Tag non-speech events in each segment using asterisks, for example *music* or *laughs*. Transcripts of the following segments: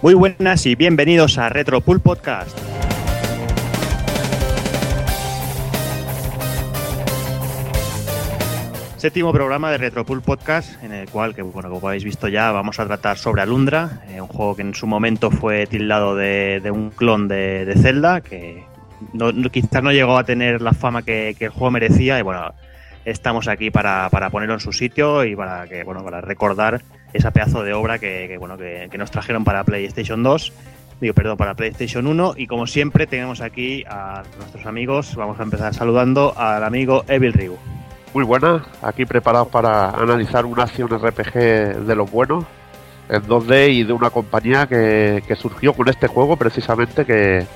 Muy buenas y bienvenidos a Retropool Podcast. Séptimo programa de Retropool Podcast, en el cual, que bueno, como habéis visto ya, vamos a tratar sobre Alundra, eh, un juego que en su momento fue tildado de, un clon de, Zelda, que quizás no llegó a tener la fama que, que el juego merecía, y bueno, estamos aquí para, para ponerlo en su sitio y para que, bueno, para recordar esa pedazo de obra que, que, bueno, que, que nos trajeron para PlayStation 2, digo, perdón, para PlayStation 1, y como siempre tenemos aquí a nuestros amigos, vamos a empezar saludando al amigo Evil Ryu. Muy buena, aquí preparados para analizar una acción RPG de los buenos en 2D y de una compañía que, que surgió con este juego precisamente que,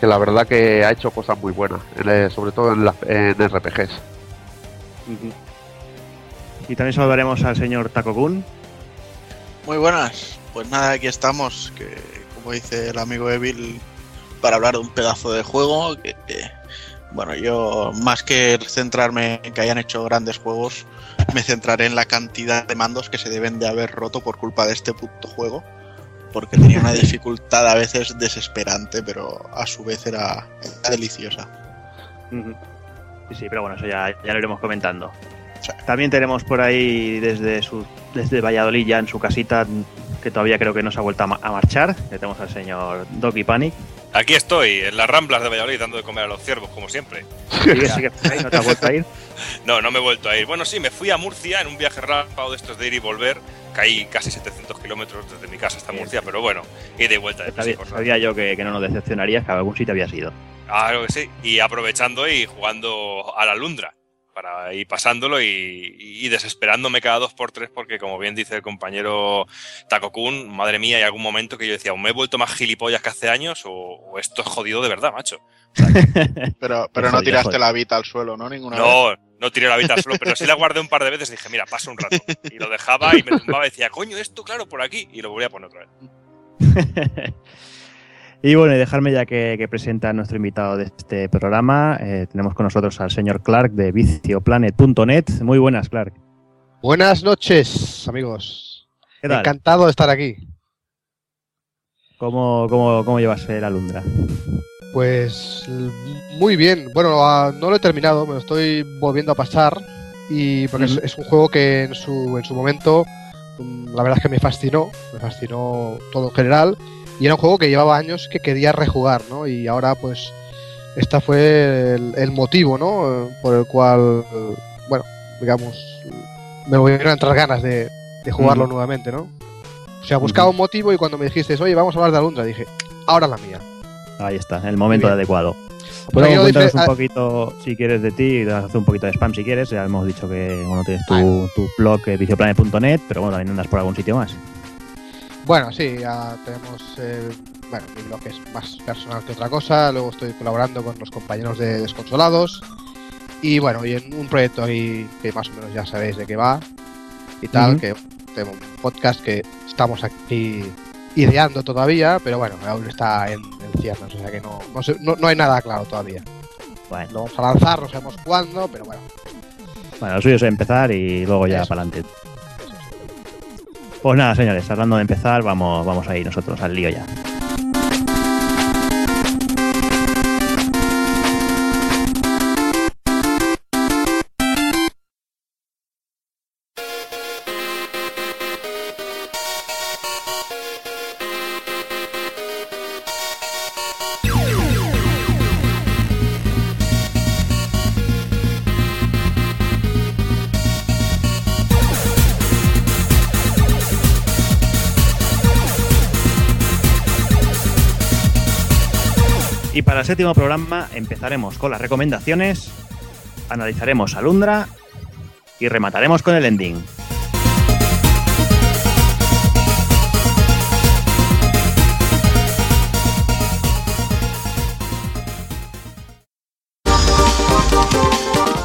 que la verdad que ha hecho cosas muy buenas, en el- sobre todo en, las- en RPGs. Y también saludaremos al señor Takokun. Muy buenas, pues nada, aquí estamos, que como dice el amigo Evil, para hablar de un pedazo de juego que, que, bueno, yo más que centrarme en que hayan hecho grandes juegos, me centraré en la cantidad de mandos que se deben de haber roto por culpa de este puto juego, porque tenía una *laughs* dificultad a veces desesperante, pero a su vez era, era deliciosa. Sí, sí, pero bueno, eso ya, ya lo iremos comentando. Sí. También tenemos por ahí desde su, desde Valladolid ya en su casita, que todavía creo que no se ha vuelto a, ma- a marchar. Tenemos al señor Doki Panic. Aquí estoy, en las Ramblas de Valladolid, dando de comer a los ciervos, como siempre. Por ahí, no te has vuelto a ir. *laughs* No, no me he vuelto a ir. Bueno, sí, me fui a Murcia en un viaje rápido de estos de ir y volver. Caí casi 700 kilómetros desde mi casa hasta. Murcia, pero bueno, ida y vuelta de Sabía, sabía yo que, que no nos decepcionarías, que a algún sitio había sido. Claro que sí. Y aprovechando y jugando a la Lundra. Para ir pasándolo y, y desesperándome cada dos por tres, porque como bien dice el compañero Takokun, madre mía, hay algún momento que yo decía, o me he vuelto más gilipollas que hace años, o, o esto es jodido de verdad, macho. *laughs* Pero, pero no tiraste la vida al suelo, ¿no? Ninguna vez. No, no tiré la vida al suelo, pero sí la guardé un par de veces. Dije, mira, pasa un rato. Y lo dejaba y me tumbaba y decía, coño, esto, claro, por aquí. Y lo volvía a poner otra vez. *laughs* y bueno, y dejarme ya que, que presenta a nuestro invitado de este programa. Eh, tenemos con nosotros al señor Clark de vicioplanet.net. Muy buenas, Clark. Buenas noches, amigos. ¿Qué tal? Encantado de estar aquí. ¿Cómo, cómo, cómo llevas la Lundra? Pues muy bien. Bueno, ah, no lo he terminado, me lo estoy volviendo a pasar. Y porque es- es, un juego que en su, en su momento, mm, la verdad es que me fascinó. Me fascinó todo en general. Y era un juego que llevaba años que quería rejugar, ¿no? Y ahora, pues, esta fue el, el motivo, ¿no? Por el cual, bueno, digamos, me volvieron a entrar ganas de, de jugarlo nuevamente, ¿no? O sea, buscaba un motivo y cuando me dijiste, oye, vamos a hablar de Alundra, dije, ahora la mía. Ahí está, el momento adecuado. Bueno, cuéntanos dice- un poquito, si quieres, de ti, y hacer un poquito de spam si quieres. Ya hemos dicho que bueno, tienes tu, tu blog eh, vicioplanet.net, pero bueno, también andas por algún sitio más. Bueno, sí, ya tenemos. eh, bueno, mi blog es más personal que otra cosa. Luego estoy colaborando con los compañeros de Desconsolados. Y bueno, y en un proyecto ahí que más o menos ya sabéis de qué va y tal, que tengo un podcast que estamos aquí ideando todavía, pero bueno, aún está en, en ciernes, o sea que no, no, sé- no, no hay nada claro todavía. Bueno, Lo vamos a lanzar, no sabemos cuándo, pero bueno. bueno, lo suyo es empezar y luego ya Eso. para adelante. Pues nada, señores, hablando de empezar, vamos, vamos a ir nosotros al lío ya. Séptimo programa empezaremos con las recomendaciones, analizaremos Alundra y remataremos con el ending.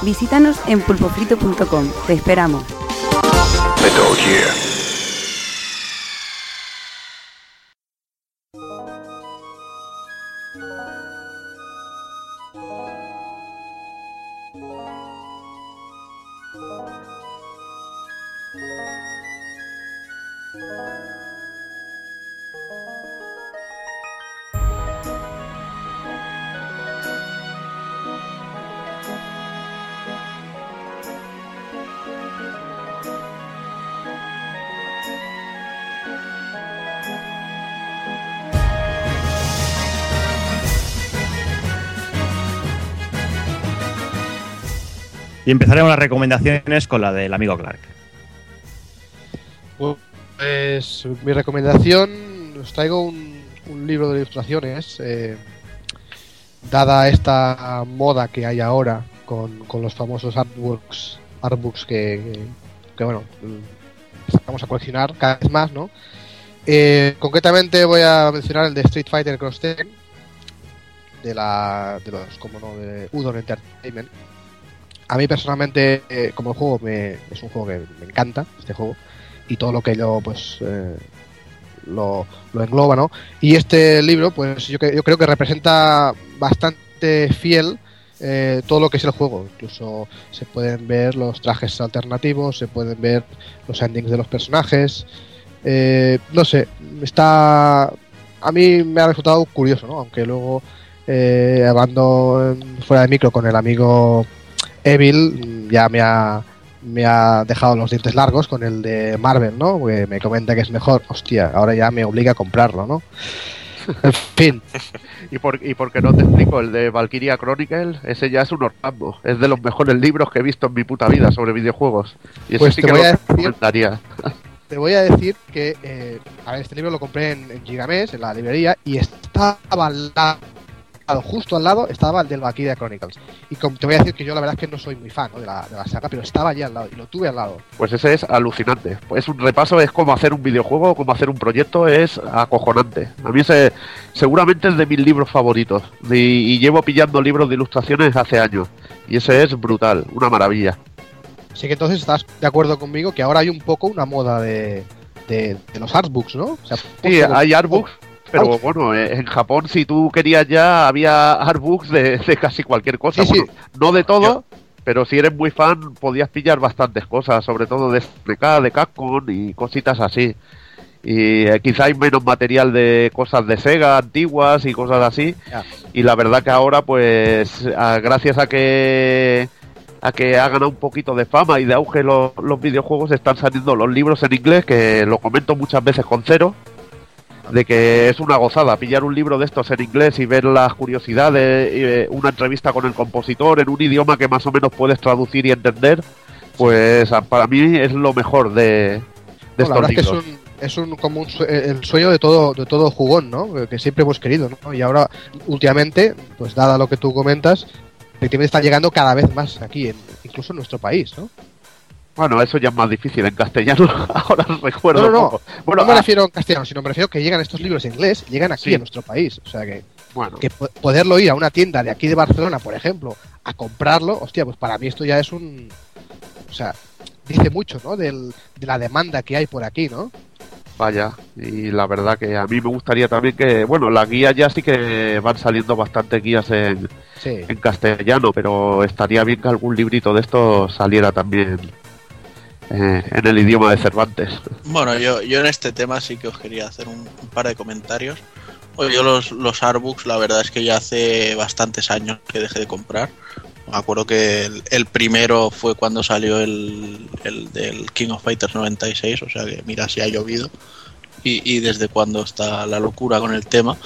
Visítanos en pulpofrito.com. Te esperamos. Metal Gear. Empezaremos las recomendaciones con la del amigo Clark. Pues mi recomendación, os traigo un, libro de ilustraciones, eh, dada esta moda que hay ahora con, los famosos artworks, artbooks que, que, bueno, vamos a coleccionar cada vez más, ¿no? Eh, concretamente voy a mencionar el de Street Fighter Cross Tekken de la de los como no de Udon Entertainment. A mí personalmente eh, como el juego me, es un juego que me encanta este juego y todo lo que yo pues eh, lo, lo engloba, ¿no? Y este libro pues yo, yo creo que representa bastante fiel eh, todo lo que es el juego. Incluso se pueden ver los trajes alternativos, se pueden ver los endings de los personajes. Eh, no sé, está. A mí me ha resultado curioso, ¿no? Aunque luego, eh, hablando en- fuera de micro con el amigo Evil, ya me ha, me ha dejado los dientes largos con el de Marvel, ¿no? Porque me comenta que es mejor. Hostia, ahora ya me obliga a comprarlo, ¿no? *laughs* En fin, Y, por, y porque no te explico, el de Valkyria Chronicle, ese ya es un orgasmo. Es de los mejores libros que he visto en mi puta vida sobre videojuos. Y Pues sí te que voy lo a decir- recomendaría. *laughs* te voy a decir que, eh, a ver, este libro lo compré en, en en la librería, y estaba al lado, justo al lado, estaba el del Valkyria Chronicles. Y como te voy a decir que yo la verdad es que no soy muy fan ¿no? de, la, de la saga, pero estaba allí al lado, y lo tuve al lado. Pues ese es alucinante. Pues un repaso, es como hacer un videojuego, como hacer un proyecto, es acojonante. A mí ese seguramente es de mis libros favoritos. Y, y llevo pillando libros de ilustraciones hace años. Y ese es brutal, una maravilla. Así que entonces estás de acuerdo conmigo que ahora hay un poco una moda de, de, de los artbooks, ¿no? O sea, Sí, poco- hay artbooks, pero bueno, eh, en Japón si tú querías ya había artbooks de, de casi cualquier cosa. Sí, sí. Bueno, no de todo, pero si eres muy fan podías pillar bastantes cosas, sobre todo de SNK, de Capcom y cositas así. Y eh, quizá hay menos material de cosas de Sega antiguas y cosas así. Y la verdad que ahora, pues, a- gracias a que a que ha ganado un poquito de fama y de auge los, los videojuegos, están saliendo los libros en inglés, que lo comento muchas veces con cero, de que es una gozada pillar un libro de estos en inglés y ver las curiosidades, eh, una entrevista con el compositor en un idioma que más o menos puedes traducir y entender, pues para mí es lo mejor de, de No, estos es libros. un, es un como un el sueño de todo de todo jugón, ¿no? Que siempre hemos querido, ¿no? Y ahora últimamente, pues dada lo que tú comentas, efectivamente están llegando cada vez más aquí, en- incluso en nuestro país, ¿no? Bueno, eso ya es más difícil en castellano, *laughs* ahora recuerdo No, no. Bueno, no me ah, refiero en castellano, sino me refiero que llegan estos libros en inglés, llegan aquí Sí. en nuestro país, o sea que, bueno, que po- poderlo ir a una tienda de aquí de Barcelona, por ejemplo, a comprarlo, hostia, pues para mí esto ya es un, o sea, dice mucho, ¿no? Del, de la demanda que hay por aquí, ¿no? Vaya, y la verdad que a mí me gustaría también que, bueno, las guías ya sí que van saliendo bastantes guías en, Sí. en castellano, pero estaría bien que algún librito de estos saliera también eh, en el idioma de Cervantes. Bueno, yo, yo en este tema sí que os quería hacer un, par de comentarios. Oye, yo los, los la verdad es que ya hace bastantes años que dejé de comprar. Me acuerdo que el, el primero fue cuando salió el, el del King of Fighters 96, o sea que mira si ha llovido. Y, y desde cuando está la locura con el tema.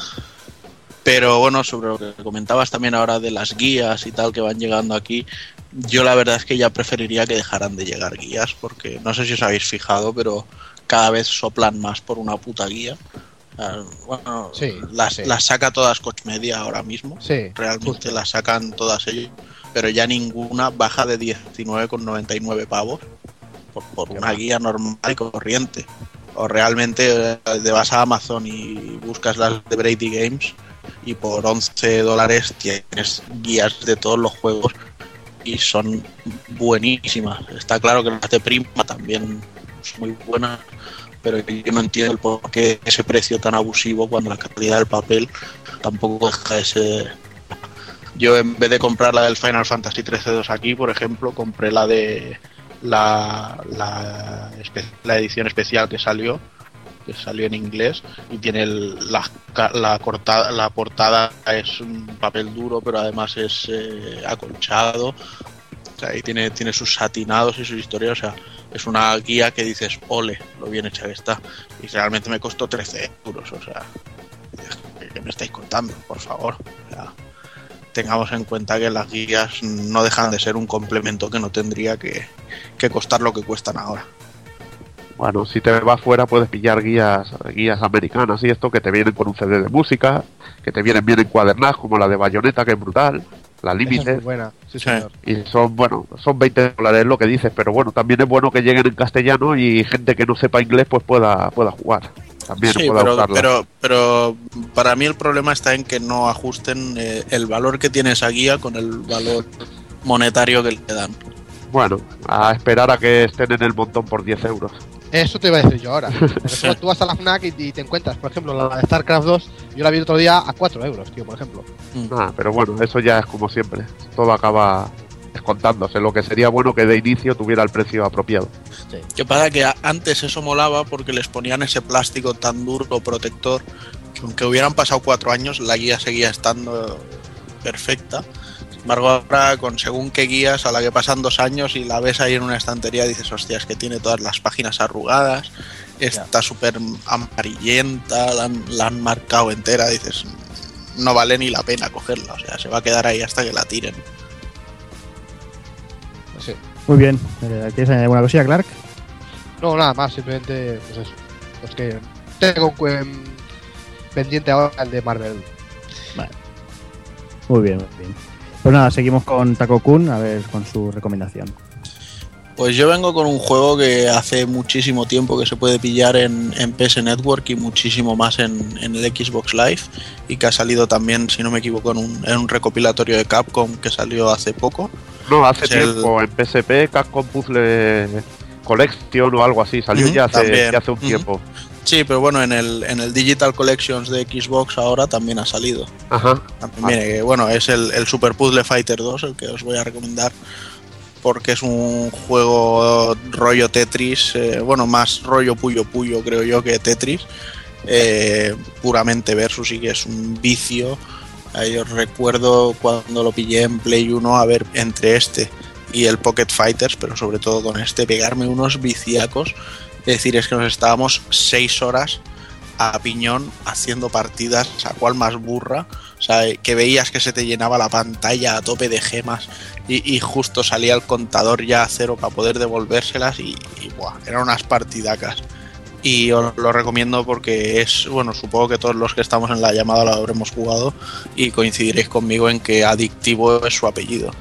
Pero bueno, sobre lo que comentabas también ahora de las guías y tal que van llegando aquí, yo la verdad es que ya preferiría que dejaran de llegar guías, porque no sé si os habéis fijado, pero cada vez soplan más por una puta guía. Ah, Bueno, Sí, las, sí. las saca todas Coach Media ahora mismo. Sí, Realmente justo. las sacan todas ellos, pero ya ninguna baja de 19,99 pavos por, por una guía normal y corriente. O realmente eh, te vas a Amazon y buscas las de Brady Games y por 11 dólares tienes guías de todos los juegos y son buenísimas. Está claro que las de Prima también son muy buenas, pero yo no entiendo el por qué ese precio tan abusivo cuando la calidad del papel tampoco deja de ser. Yo en vez de comprar la del Final Fantasy 13-2 aquí, por ejemplo, compré la de la, la edición especial que salió, que salió en inglés y tiene la, la, cortada, la portada es un papel duro, pero además es eh, acolchado. O sea, y tiene, tiene sus satinados y sus historias. O sea, es una guía que dices, ole, lo bien hecha que está. Y realmente me costó 13 euros. O sea, ¿qué me estáis contando? Por favor. O sea, tengamos en cuenta que las guías no dejan de ser un complemento que no tendría que, que costar lo que cuestan ahora. Bueno, si te vas fuera puedes pillar guías guías americanas y esto que te vienen con un CD de música, que te vienen bien encuadernadas, como la de Bayonetta, que es brutal, la Límite. sí, señor. Y son, bueno, son 20 dólares lo que dices, pero bueno, también es bueno que lleguen en castellano y gente que no sepa inglés pues pueda, pueda jugar. También Sí, pueda pero, pero, pero para mí el problema está en que no ajusten eh, el valor que tiene esa guía con el valor monetario que le dan. Bueno, a esperar a que estén en el montón por 10 euros. Eso te iba a decir yo ahora. *laughs* Porque tú- tú vas a la FNAC y, y te encuentras, por ejemplo, la de StarCraft 2, yo la vi el otro día a 4 euros, tío, por ejemplo. Ah, pero bueno, eso ya es como siempre. Todo acaba descontándose. Lo que sería bueno que de inicio tuviera el precio apropiado. Que pasa que antes eso molaba porque les ponían ese plástico tan duro protector que aunque hubieran pasado cuatro años la guía seguía estando perfecta. Sin embargo, ahora con según qué guías a la que pasan dos años y la ves ahí en una estantería dices, hostia, es que tiene todas las páginas arrugadas, está súper amarillenta, la han, la han marcado entera, dices, no vale ni la pena cogerla, o sea, se va a quedar ahí hasta que la tiren. Sí. Muy bien. Eh, ¿Quieres añadir alguna cosilla, Clark? No, nada más, simplemente, pues eso. Pues que tengo em, pendiente ahora el de Marvel. Muy bien, muy bien. Pues nada, seguimos con Taco Kun, a ver con su recomendación. Pues yo vengo con un juego que hace muchísimo tiempo que se puede pillar en, en PS Network y muchísimo más en, en el Xbox Live y que ha salido también, si no me equivoco, en un, en un recopilatorio de Capcom que salió hace poco. No, hace Es el- tiempo en PSP, Capcom Puzzle Collection o algo así. Salió ya, hace, también. ya hace un tiempo. Sí, pero bueno, en el, en el Digital Collections de Xbox ahora también ha salido. Ajá. También viene que, bueno, es el, el Super Puzzle Fighter 2 el que os voy a recomendar porque es un juego rollo Tetris, eh, bueno, más rollo Puyo Puyo creo yo que Tetris, eh, puramente versus y que es un vicio. Ahí os recuerdo cuando lo pillé en Play 1 a ver entre este y el Pocket Fighters, pero sobre todo con este, pegarme unos viciacos. Es decir, es que nos estábamos seis horas a piñón haciendo partidas, a cual más burra. O sea, que veías que se te llenaba la pantalla a tope de gemas y, y justo salía el contador ya a cero para poder devolvérselas y, y, buah, eran unas partidacas. Y os lo recomiendo porque es, bueno, supongo que todos los que estamos en la llamada lo habremos jugado y coincidiréis conmigo en que adictivo es su apellido.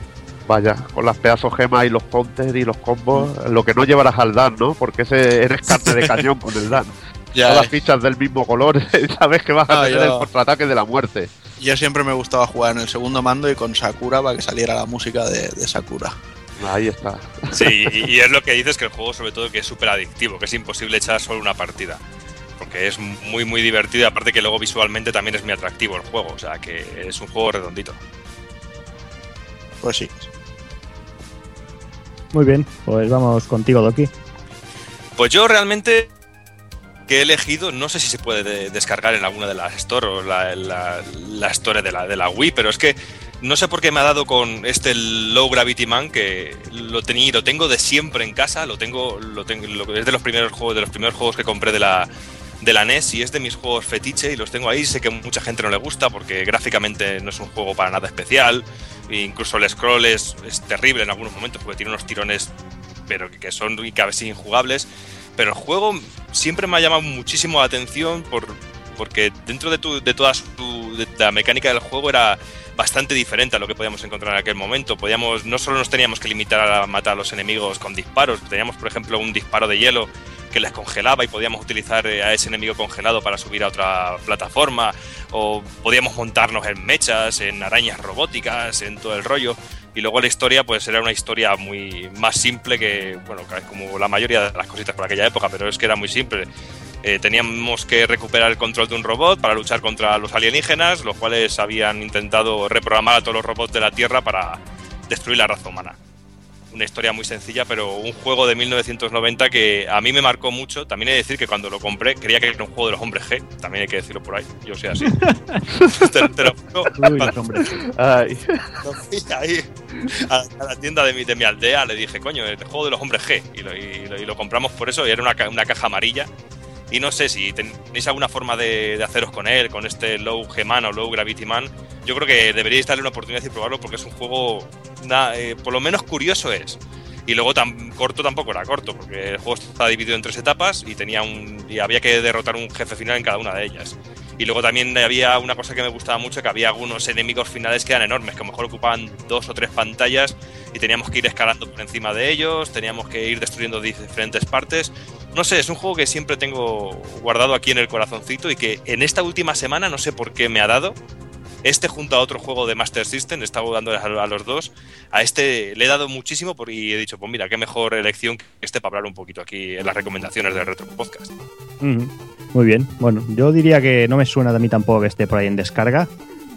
Vaya, con las pedazos gemas y los counters y los combos. Lo que no llevarás al Dan, ¿no? Porque ese eres carne de cañón con el Dan. *laughs* Ya, Todas las fichas del mismo color, *laughs* sabes que vas a tener yo- el contraataque de la muerte. yo siempre me gustaba jugar en el segundo mando y con Sakura para que saliera la música de, de Sakura. Ahí está. Sí, y, y es lo que dices que el juego, sobre todo, que es súper adictivo, que es imposible echar solo una partida. Porque es muy, muy divertido y aparte que luego visualmente también es muy atractivo el juego. O sea, que es un juego redondito. Pues sí. Muy bien, pues vamos contigo, Doki. Pues yo realmente que he elegido, no sé si se puede de- descargar en alguna de las store o la store de la, de la Wii, pero es que no sé por qué me ha dado con este Low Gravity Man que lo tenía, lo tengo de siempre en casa, lo tengo, lo tengo, lo- es de los primeros juegos, de los primeros juegos que compré de la de la NES y es de mis juegos fetiche y los tengo ahí. Sé que mucha gente no le gusta porque gráficamente no es un juego para nada especial. E incluso el scroll es, es terrible en algunos momentos porque tiene unos tirones pero que- que son y casi injugables. Pero el juego siempre me ha llamado muchísimo la atención por, porque dentro de, tu, de toda la mecánica del juego era bastante diferente a lo que podíamos encontrar en aquel momento. Podíamos, no solo nos teníamos que limitar a matar a los enemigos con disparos, teníamos por ejemplo un disparo de hielo que les congelaba y podíamos utilizar eh, a ese enemigo congelado para subir a otra plataforma o podíamos montarnos en mechas, en arañas robóticas, en todo el rollo. Y luego la historia, pues era una historia muy más simple que, bueno, como la mayoría de las cositas por aquella época, pero es que era muy simple. Eh, teníamos que recuperar el control de un robot para luchar contra los alienígenas, los cuales habían intentado reprogramar a todos los robots de la Tierra para destruir la raza humana. Una historia muy sencilla, pero un juego de 1990 que a mí me marcó mucho. También he de decir que cuando lo compré creía que era un juego de los hombres G. También hay que decirlo por ahí. Yo soy así. *laughs* te, te lo juro. Uy, los hombres. Ay, Lo fui ahí a, a la tienda de mi, de mi aldea, le dije, coño, el juego de los hombres G. Y lo, y lo- y lo compramos por eso, y era una, una caja amarilla. Y no sé si tenéis alguna forma de, de haceros con él, con este Low G-Man o Low Gravity Man. Yo creo que deberíais darle una oportunidad y probarlo porque es un juego, na- eh, por lo menos curioso es. Y luego tan corto tampoco era corto, porque el juego está dividido en tres etapas y tenía un y había que derrotar un jefe final en cada una de ellas. Y luego también había una cosa que me gustaba mucho, que había algunos enemigos finales que eran enormes, que a lo mejor ocupaban dos o tres pantallas y teníamos que ir escalando por encima de ellos, teníamos que ir destruyendo diferentes partes. No sé, es un juego que siempre tengo guardado aquí en el corazoncito y que en esta última semana no sé por qué me ha dado. Este junto a otro juego de Master System, estado dando a, los dos. A este le he dado muchísimo por, y he dicho, pues mira, qué mejor elección que este para hablar un poquito aquí en las recomendaciones del Retro Podcast. Muy bien. Bueno, yo diría que no me suena a mí tampoco que esté por ahí en descarga.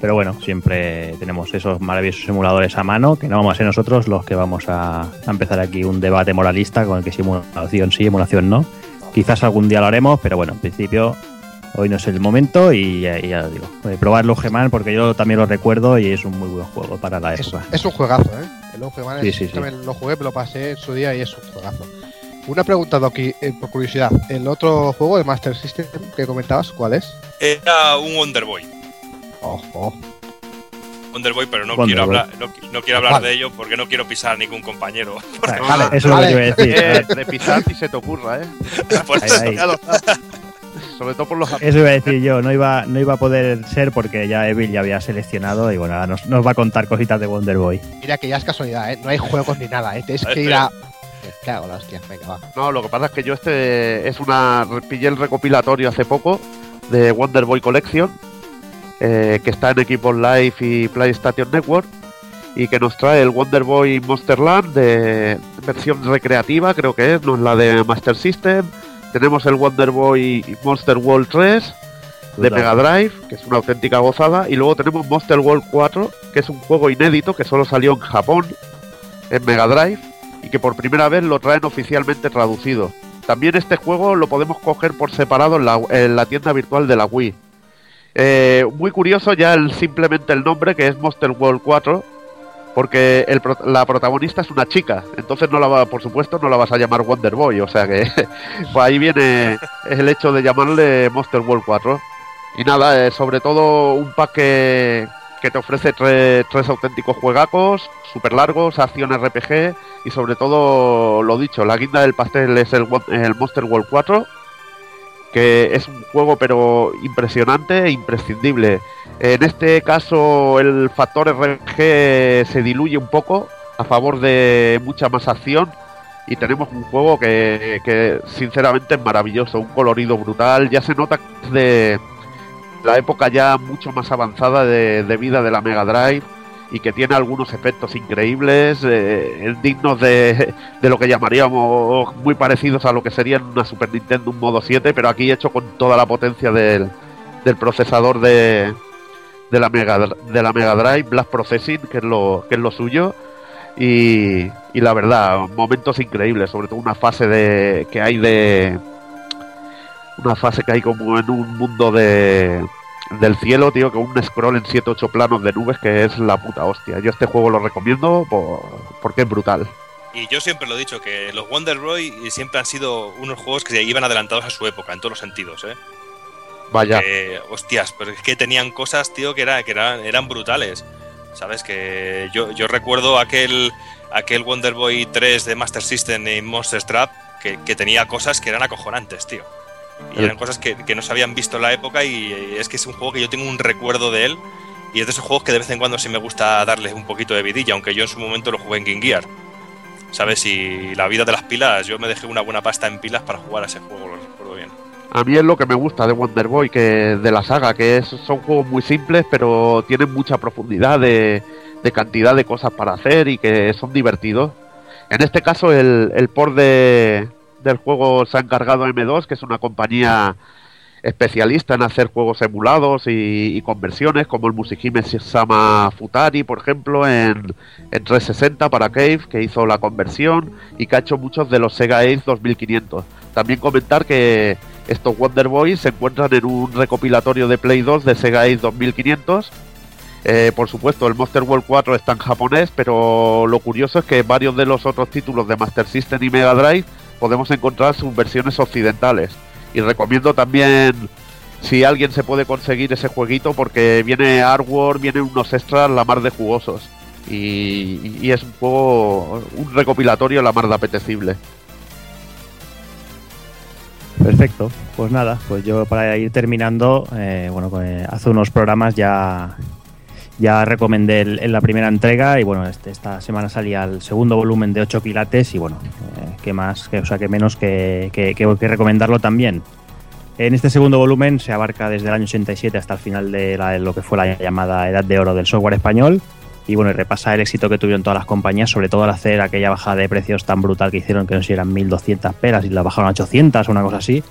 Pero bueno, siempre tenemos esos maravillosos simuladores a mano, que no vamos a ser nosotros los que vamos a, empezar aquí un debate moralista con el que simulación sí, simulación no. Quizás algún día lo haremos, pero bueno, en principio hoy no es el momento y, ya- y ya lo digo. Eh, probarlo Geman porque yo también lo recuerdo y es un muy buen juego para la Es, época. es un juegazo, ¿eh? El Ojo Man Sí, es- sí, sí. también lo jugué, me lo pasé en su día y es un juegazo. Una pregunta, Doki, eh, por curiosidad. El otro juego de Master System que comentabas, ¿cuál es? Era un Wonder Boy. Ojo. Wonder Boy, pero no Wonder quiero Boy. hablar, no, no quiero hablar Vale. de ello porque no quiero pisar a ningún compañero. Vale, *laughs* Vale, eso es lo que iba a decir. Eh, de pisar si se te ocurra, ¿eh? *laughs* Por Ahí, eso ahí. ya lo- Sobre todo por los Eso iba a decir yo, no iba, no iba a poder ser porque ya Evil ya había seleccionado y bueno, ahora nos, nos va a contar cositas de Wonder Boy. Mira que ya es casualidad, ¿eh? No hay juegos ni nada, ¿eh? Tienes que ir a. En la hostia, venga, va. No, lo que pasa es que yo este es una pillé el recopilatorio hace poco de Wonder Boy Collection eh, que está en equipos Live y PlayStation Network y que nos trae el Wonder Boy Monsterland de versión recreativa, creo que es, no es la de Master System. Tenemos el Wonder Boy Monster World 3 de. Mega Drive, que es una auténtica gozada, y luego tenemos Monster World 4, que es un juego inédito que solo salió en Japón en Mega Drive y que por primera vez lo traen oficialmente traducido. También este juego lo podemos coger por separado en la, en la tienda virtual de la Wii. Eh, muy curioso ya el, simplemente el nombre que es Monster World 4, porque el la protagonista es una chica, entonces no la va, por supuesto no la vas a llamar Wonder Boy, o sea que *laughs* pues ahí viene el hecho de llamarle Monster World 4. Y nada, eh, sobre todo un pack que, te ofrece tre- tres auténticos juegacos, super largos, acción RPG y sobre todo, lo dicho, la guinda del pastel es el, el Monster World 4, que es un juego pero impresionante e imprescindible. En este caso el factor RPG se diluye un poco a favor de mucha más acción y tenemos un juego que, que sinceramente es maravilloso, un colorido brutal, ya se nota de la época ya mucho más avanzada de vida de la Mega Drive y que tiene algunos efectos increíbles, eh, dignos de, de lo que llamaríamos muy parecidos a lo que sería una Super Nintendo, un modo 7, pero aquí hecho con toda la potencia del, del procesador de, de, la Mega, de la Mega Drive, Blast Processing, que es lo, que es lo suyo. Y, y la verdad, momentos increíbles, sobre todo una fase de que hay de. Una fase que hay como en un mundo de, del cielo, tío, que un scroll en 7-8 planos de nubes que es la puta hostia. Yo este juego lo recomiendo por- porque es brutal. Y yo siempre lo he dicho, que los Wonder Boy siempre han sido unos juegos que iban adelantados a su época, en todos los sentidos, ¿eh? Vaya. Que, hostias, pero es que tenían cosas, tío, que, era, que eran, eran brutales. ¿Sabes? Que yo, yo recuerdo aquel, aquel Wonder Boy 3 de Master System y Monster Trap que, que tenía cosas que eran acojonantes, tío. Y eran cosas que, que no se habían visto en la época y es que es un juego que yo tengo un recuerdo de él y es de esos juegos que de vez en cuando sí me gusta darle un poquito de vidilla, aunque yo en su momento lo jugué en Game Gear. ¿Sabes? Y la vida de las pilas, yo me dejé una buena pasta en pilas para jugar a ese juego, lo recuerdo bien. A mí es lo que me gusta de Wonder Boy, que de la saga, que es- son juegos muy simples, pero tienen mucha profundidad de, de cantidad de cosas para hacer y que son divertidos. En este caso, el, el port de, del juego se ha encargado M2, que es una compañía especialista en hacer juegos emulados y, conversiones, como el Musihime Sama Futari, por ejemplo, en, en 360 para Cave, que hizo la conversión y que ha hecho muchos de los Sega Ace 2500. También comentar que estos Wonder Boys se encuentran en un recopilatorio de Play 2 de Sega Ace 2500. Eh, por supuesto, el Monster World 4 está en japonés, pero lo curioso es que varios de los otros títulos de Master System y Mega Drive podemos encontrar sus versiones occidentales. Y recomiendo también si alguien se puede conseguir ese jueguito porque viene artwork, vienen unos extras la mar de jugosos. Y, y es un juego, un recopilatorio la mar de apetecible. Perfecto, pues nada, pues yo para ir terminando, eh, bueno, pues hace unos programas ya, ya recomendé el- en la primera entrega y bueno, este- esta semana salía el segundo volumen de 8 quilates y bueno, qué más, que, o sea, que menos que, que- que- que recomendarlo también. En este segundo volumen se abarca desde el año 87 hasta el final de la- lo que fue la llamada Edad de Oro del software español y bueno, y repasa el éxito que tuvieron todas las compañías, sobre todo al hacer aquella bajada de precios tan brutal que hicieron, que no sé si eran 1200 peras y la bajaron a 800 o una cosa así.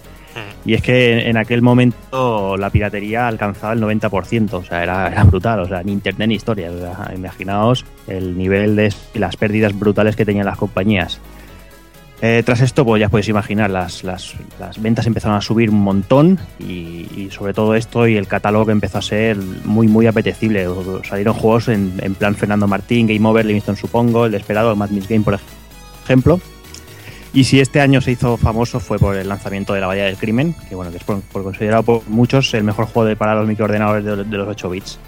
Y es que en, aquel momento la piratería alcanzaba el 90%, o sea, era, era brutal, o sea, ni internet ni historia. o sea, imaginaos el nivel de las pérdidas brutales que tenían las compañías. Eh, tras esto, pues ya podéis imaginar, las, las- las ventas empezaron a subir un montón y, sobre todo esto y el catálogo empezó a ser muy, muy apetecible. Salieron juegos en, en plan Fernando Martín, Game Over, Livingston Supongo, El Desperado, Mad Miss Game, por ej- ejemplo. Y si este año se hizo famoso fue por el lanzamiento de La Bahía del Crimen, que bueno, que es por, considerado por muchos el mejor juego para los microordenadores de, de los 8 bits.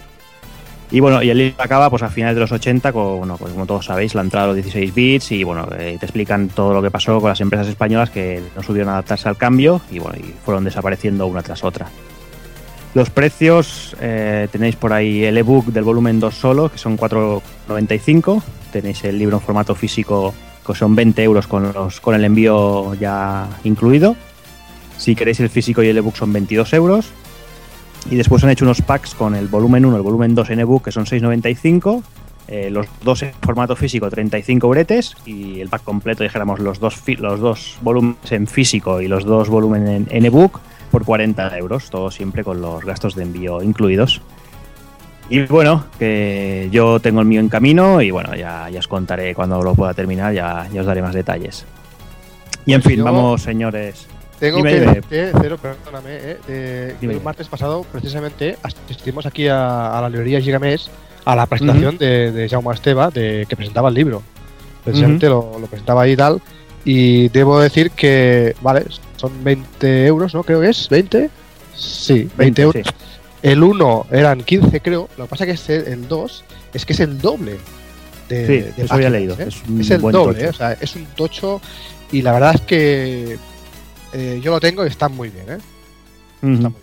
Y bueno, y el libro acaba pues a finales de los 80 con, bueno, pues, como todos sabéis, la entrada de los 16 bits y bueno, eh, te explican todo lo que pasó con las empresas españolas que no supieron adaptarse al cambio y bueno, y fueron desapareciendo una tras otra. Los precios, eh, tenéis por ahí el ebook del volumen 2 solo, que son 4,95. Tenéis el libro en formato físico, que son 20 euros con, los, con el envío ya incluido. Si queréis el físico y el ebook son 22 euros. Y después han hecho unos packs con el volumen 1 y el volumen 2 en ebook, que son 6,95. Eh, los dos en formato físico, 35 bretes. Y el pack completo, dijéramos, los dos, los dos volúmenes en físico y los dos volúmenes en, en ebook por 40 euros. Todo siempre con los gastos de envío incluidos. Y bueno, que yo tengo el mío en camino y bueno, ya, ya os contaré cuando lo pueda terminar, ya, ya os daré más detalles. Y en Pues fin, yo- vamos, señores. Tengo Dime, que decirte, Cero, perdóname, eh, de- el martes pasado, precisamente, asistimos aquí a, a la librería Gigamés a la presentación de, de Jaume Esteba, de, que presentaba el libro. Precisamente lo, lo presentaba ahí y tal. Y debo decir que, vale, son 20 euros, ¿no? Creo que es, ¿20? Sí, 20, euros. sí. El 1 eran 15, creo. Lo que pasa que este, el 2 es que es el doble. De, Sí, de eso había páginas, leído. ¿eh? Es Es el doble. ¿eh? o sea, es un tocho. Y la verdad es que eh, yo lo tengo y está muy bien, ¿eh? Está muy bien.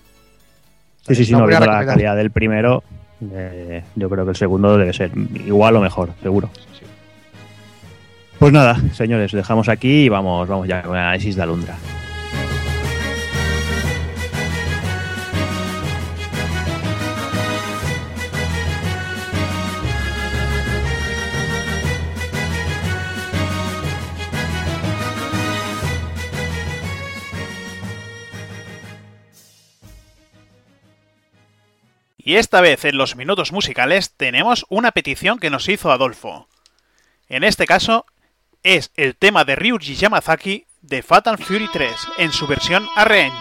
Sí, sí, sí, no viendo la calidad del primero, eh, yo creo que el segundo debe ser igual o mejor, seguro. Sí. Pues nada, señores, dejamos aquí y vamos, vamos ya con el análisis de Alundra. Y esta vez en los minutos musicales tenemos una petición que nos hizo Adolfo. En este caso es el tema de Ryuji Yamazaki de Fatal Fury 3 en su versión Arrange.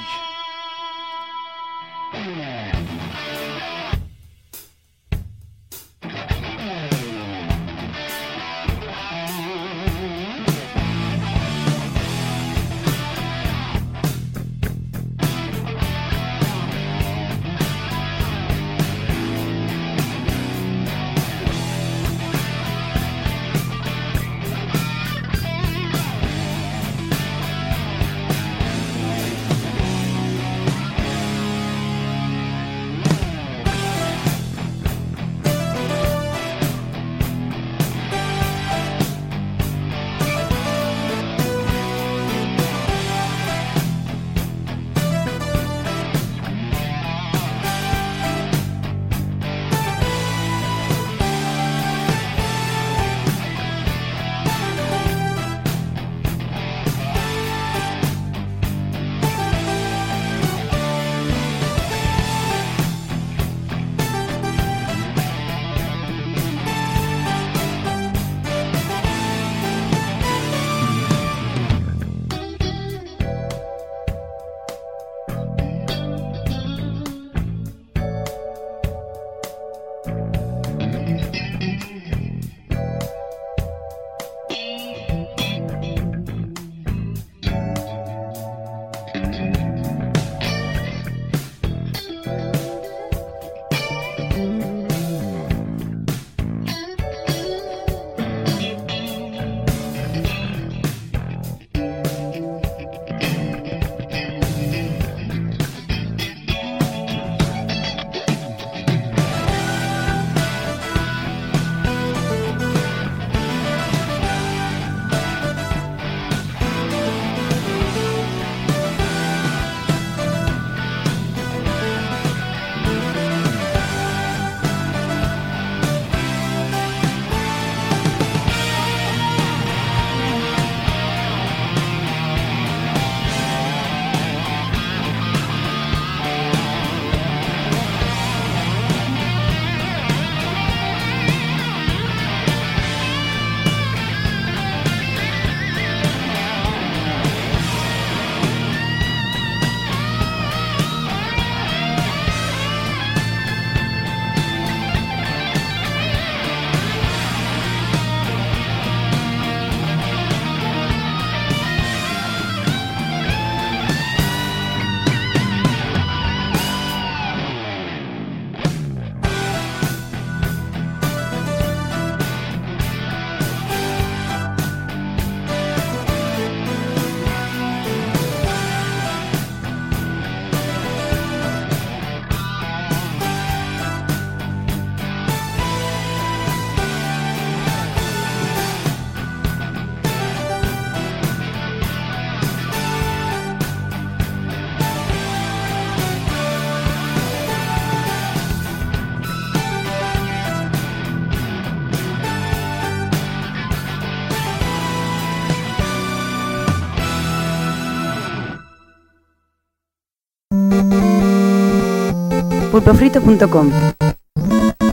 Pulpofrito.com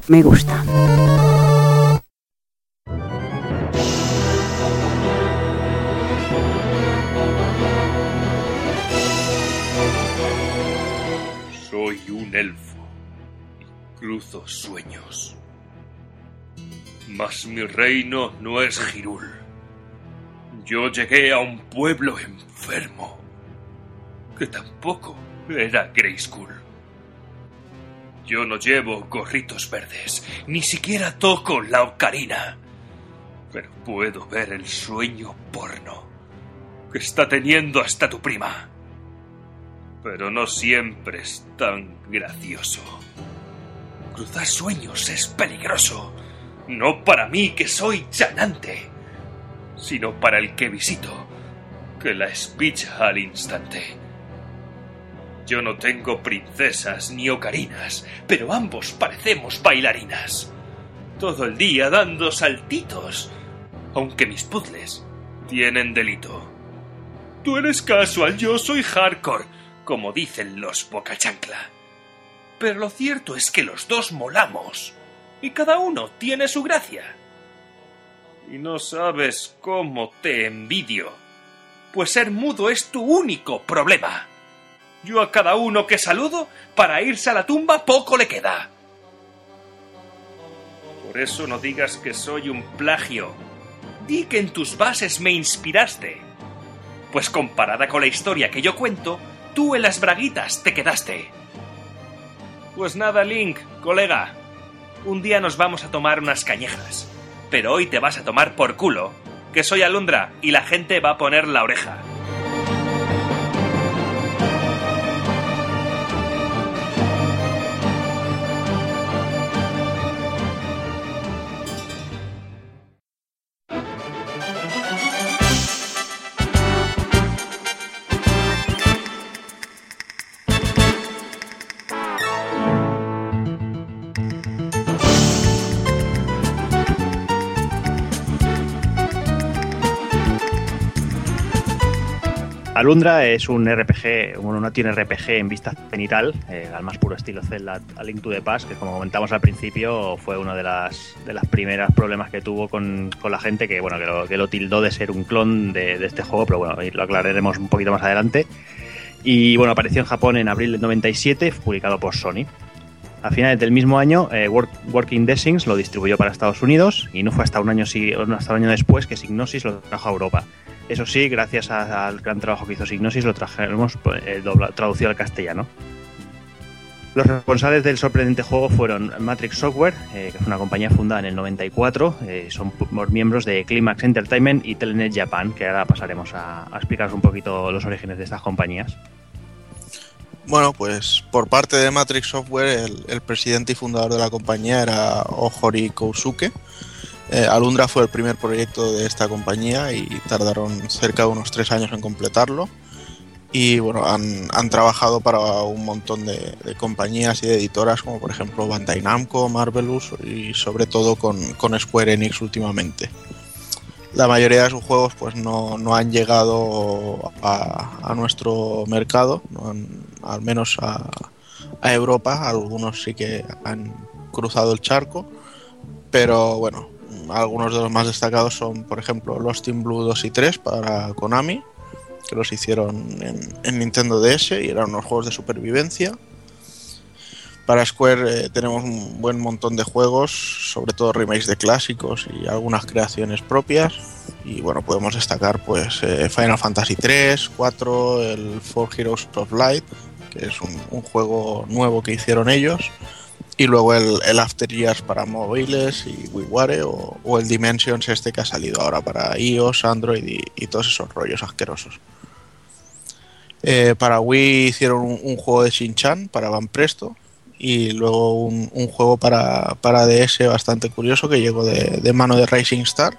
Me gusta. Soy un elfo cruzo sueños. Mas mi reino no es Girul. Yo llegué a un pueblo enfermo, que tampoco era Grayskull. Yo no llevo gorritos verdes, ni siquiera toco la ocarina, pero puedo ver el sueño porno que está teniendo hasta tu prima. Pero no siempre es tan gracioso. Cruzar sueños es peligroso. No para mí que soy chanante, sino para el que visito, que la espicha al instante. Yo no tengo princesas ni ocarinas, pero ambos parecemos bailarinas. Todo el día dando saltitos, aunque mis puzzles tienen delito. Tú eres casual, yo soy hardcore, como dicen los bocachancla. Pero lo cierto es que los dos molamos, y cada uno tiene su gracia. Y no sabes cómo te envidio, pues ser mudo es tu único problema. Yo a cada uno que saludo, para irse a la tumba poco le queda. Por eso no digas que soy un plagio. Di que en tus bases me inspiraste. Pues comparada con la historia que yo cuento, tú en las braguitas te quedaste. Pues nada, Link, colega. Un día nos vamos a tomar unas cañejas. Pero hoy te vas a tomar por culo, que soy Alundra y la gente va a poner la oreja. Alundra es un RPG, bueno, no tiene RPG en vista cenital, eh, al más puro estilo Zelda A Link to the Past, que como comentamos al principio fue uno de las, de las primeras problemas que tuvo con, con la gente, que bueno, que lo, tildó de ser un clon de, de, este juego, pero bueno, lo aclararemos un poquito más adelante. Y bueno, apareció en Japón en abril del 97, publicado por Sony. A finales del mismo año, eh, Work, Working Designs lo distribuyó para Estados Unidos y no fue hasta un año, hasta un año después que Signosis lo trajo a Europa. Eso sí, gracias al gran trabajo que hizo Signosis, lo trajimos eh, dobla, traducido al castellano. Los responsables del sorprendente juego fueron Matrix Software, eh, que es una compañía fundada en el 94, eh, son miembros de Climax Entertainment y Telenet Japan, que ahora pasaremos a, a explicaros un poquito los orígenes de estas compañías. Bueno, pues por parte de Matrix Software, el, presidente y fundador de la compañía era Ohori Kousuke. Eh, Alundra fue el primer proyecto de esta compañía y tardaron cerca de unos tres años en completarlo. Y bueno, han, trabajado para un montón de, compañías y de editoras, como por ejemplo Bandai Namco, Marvelous y sobre todo con Square Enix últimamente la mayoría de sus juegos pues no, no han llegado a, nuestro mercado, al menos a, Europa, algunos sí que han cruzado el charco, pero bueno, algunos de los más destacados son por ejemplo Lost in Blue 2 y 3 para Konami, que los hicieron en, en Nintendo DS y eran unos juegos de supervivencia. Para Square eh, tenemos un buen montón de juegos, sobre todo remakes de clásicos y algunas creaciones propias. Y bueno, podemos destacar pues eh, Final Fantasy 3, 4, el Four Heroes of Light, que es un, juego nuevo que hicieron ellos. Y luego el, After Years para móviles y WiiWare o, o, el Dimensions este que ha salido ahora para iOS, Android y, y todos esos rollos asquerosos. Eh, para Wii hicieron un, un juego de Shin-Chan para Van Presto, y luego un, juego para, para DS bastante curioso que llegó de, de, mano de Rising Star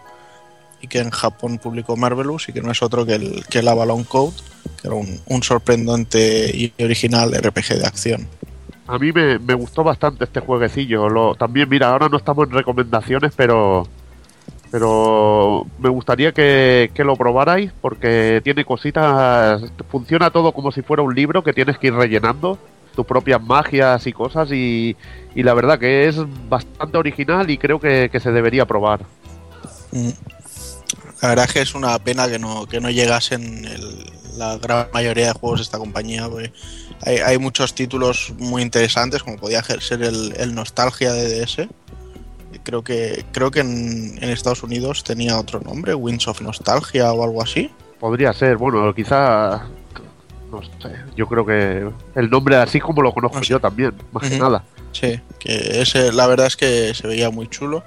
y que en Japón publicó Marvelous y que no es otro que el, que el Avalon Code, que era un, sorprendente y original RPG de acción. A mí me, me gustó bastante este jueguecillo. Lo, también, mira, ahora no estamos en recomendaciones, pero Pero me gustaría que, que lo probarais porque tiene cositas, funciona todo como si fuera un libro que tienes que ir rellenando tus propias magias y cosas y, y la verdad que es bastante original y creo que, que se debería probar. Mm. La verdad es que es una pena que no, que no llegasen el- la gran mayoría de juegos de esta compañía. porque hay, hay muchos títulos muy interesantes, como podía ser el, el Nostalgia de DS. Creo que, creo que en, en Estados Unidos tenía otro nombre, Winds of Nostalgia o algo así. Podría ser, bueno, quizá, no sé, yo creo que el nombre así como lo conozco yo también, más que nada. Sí, que ese, la verdad es que se veía muy chulo.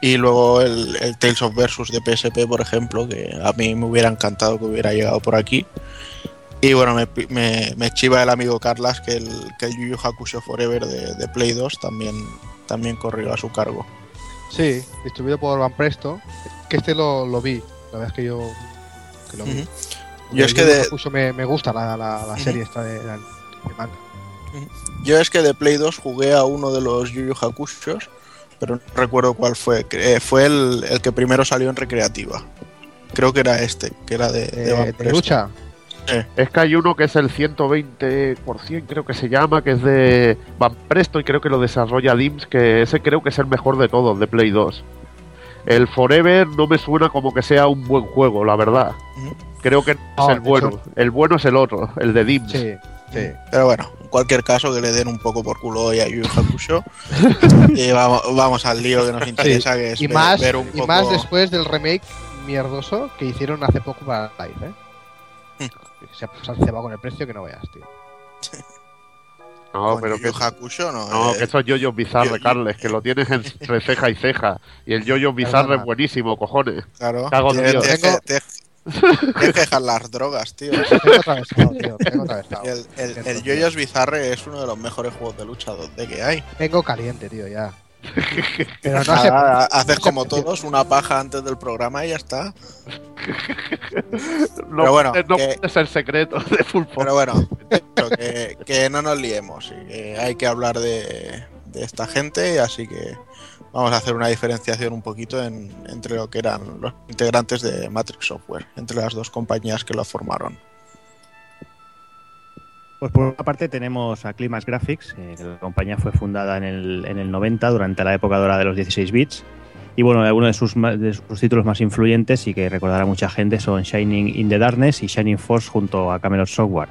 Y luego el, el Tales of Versus de PSP, por ejemplo, que a mí me hubiera encantado que hubiera llegado por aquí. Y bueno, me, me, me chiva el amigo Carlas que el, que el Yu Yu Hakusho Forever de, de Play 2 también, también corrió a su cargo. Sí, distribuido por Van Presto. Que este lo, lo vi. La verdad es que yo. Que lo vi. Yo es que de- Hakusho me, me gusta la, la, la serie esta de, de manga. Yo es que de Play 2 jugué a uno de los Yu Yu Hakushos, pero no recuerdo cuál fue. Eh, fue el, el que primero salió en recreativa. Creo que era este, que era de, de Eh, Van de. Es que hay uno que es el 120%, creo que se llama, que es de Van Presto y creo que lo desarrolla Dims, que ese creo que es el mejor de todos, de Play 2. El Forever no me suena como que sea un buen juego, la verdad. Creo que no es el de bueno. El bueno es el otro, el de Dims. Sí, sí. Pero bueno, en cualquier caso que le den un poco por culo hoy a Yu Hakusho. y *laughs* vamos, vamos al lío que nos interesa, que es Y ver, más, ver un y poco... más después del remake mierdoso que hicieron hace poco para Live, ¿eh? Se, ha- se han cebado con el precio que no veas, tío. *laughs* No, con pero que, Hakusho no, no, eh, que eso es Yoyo Bizarre, yo- Carles, que lo tienes *laughs* entre ceja y ceja. Y el Yoyo Bizarre es buenísimo, cojones. Claro, Cago en Dios. tienes Tengo- que, dejar las drogas, tío. *laughs* Tengo atravesado, tío. Tengo atravesado. El, el Yoyos Bizarre es uno de los mejores juegos de lucha 2D que hay. Tengo caliente, tío, ya. *laughs* Pero no haces como todos, una paja antes del programa y ya está. No, *laughs* Pero bueno, puede- no que- puede ser secreto de Full Force. Pero bueno, que, que no nos liemos y que hay que hablar de, de esta gente, así que vamos a hacer una diferenciación un poquito en- entre lo que eran los integrantes de Matrix Software, entre las dos compañías que lo formaron. Pues por una parte tenemos a Climax Graphics, eh, que la compañía fue fundada en el, en el 90 durante la época dorada de los 16 bits. Y bueno, uno de sus, de sus títulos más influyentes y que recordará a mucha gente son Shining in the Darkness y Shining Force junto a Camelot Software.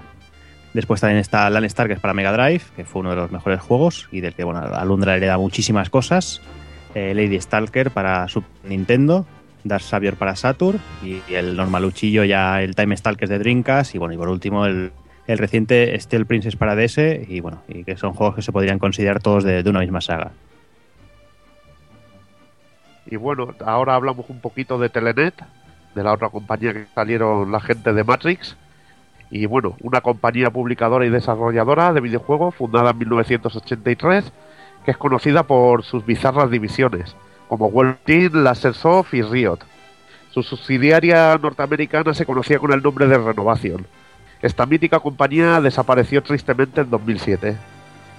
Después también está Landstar, que es para Mega Drive, que fue uno de los mejores juegos y del que bueno, Alundra hereda muchísimas cosas. Eh, Lady Stalker para Super Nintendo, Dark Savior para Saturn y, y el normaluchillo ya el Time Stalker de Dreamcast y bueno, y por último el, el reciente Steel Princess para DS y bueno, y que son juegos que se podrían considerar todos de, de una misma saga. Y bueno, ahora hablamos un poquito de Telenet, de la otra compañía que salieron la gente de Matrix. Y bueno, una compañía publicadora y desarrolladora de videojuegos fundada en 1983, que es conocida por sus bizarras divisiones, como World Lasersoft y Riot. Su subsidiaria norteamericana se conocía con el nombre de Renovación. Esta mítica compañía desapareció tristemente en 2007.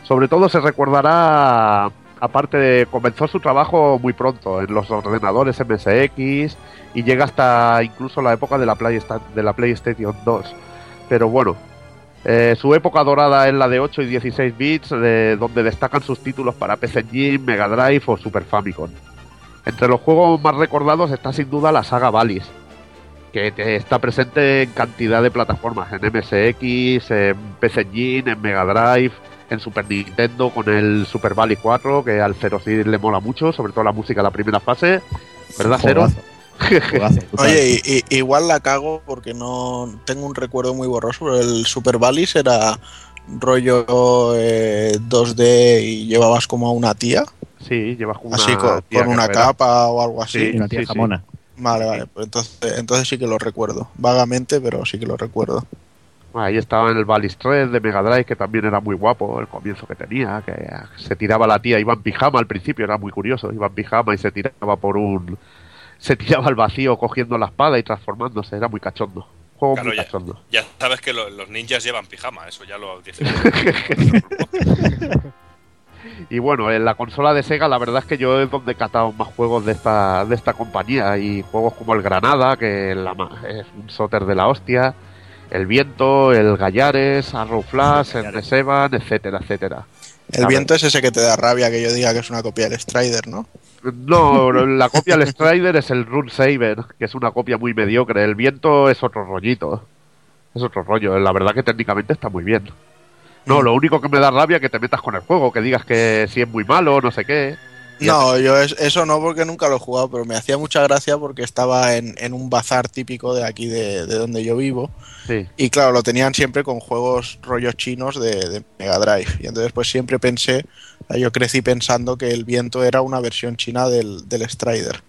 Sobre todo se recordará, aparte comenzó su trabajo muy pronto en los ordenadores MSX y llega hasta incluso la época de la, de la PlayStation 2. Pero bueno, eh, su época dorada es la de 8 y 16 bits, eh, donde destacan sus títulos para PC Engine, Mega Drive o Super Famicom. Entre los juegos más recordados está sin duda la saga Valis, que te- está presente en cantidad de plataformas, en MSX, en PC Engine, en Mega Drive, en Super Nintendo con el Super Valley 4, que al Zero sí le mola mucho, sobre todo la música de la primera fase. ¿Verdad, Zero? *laughs* Oye, y- y- igual la cago porque no tengo un recuerdo muy borroso, pero el Super Valis era rollo eh, 2D y llevabas como a una tía, Sí, llevas con una, así con, tía con una capa o algo así. Una tía sí, sí. Vale, vale, pues entonces, entonces sí que lo recuerdo, vagamente, pero sí que lo recuerdo. Ahí estaba en el 3 de Mega Drive, que también era muy guapo el comienzo que tenía, que se tiraba la tía, iba en pijama al principio, era muy curioso, iba en pijama y se tiraba por un... Se tiraba al vacío cogiendo la espada y transformándose, era muy cachondo. Juego Claro, muy ya, cachondo. ya sabes que lo- los ninjas llevan pijama, eso ya lo *laughs* dije. Y bueno, en la consola de Sega la verdad es que yo es donde he catado más juegos de esta, de esta compañía. Y juegos como el Granada, que la es un soter de la hostia. El Viento, el Gallares, Arrow Flash, el Resevan, etcétera, etcétera. El viento es ese que te da rabia que yo diga que es una copia del Strider, ¿no? No, la copia del Strider es el Rune Saber, que es una copia muy mediocre. El Viento es otro rollito. Es otro rollo. La verdad que técnicamente está muy bien. No, lo único que me da rabia es que te metas con el juego, que digas que si es muy malo, no sé qué. No, yo es- eso no porque nunca lo he jugado, pero me hacía mucha gracia porque estaba en, en un bazar típico de aquí de, de donde yo vivo. Sí. Y claro, lo tenían siempre con juegos rollos chinos de, de Mega Drive. Y entonces pues siempre pensé, yo crecí pensando que el viento era una versión china del, del Strider.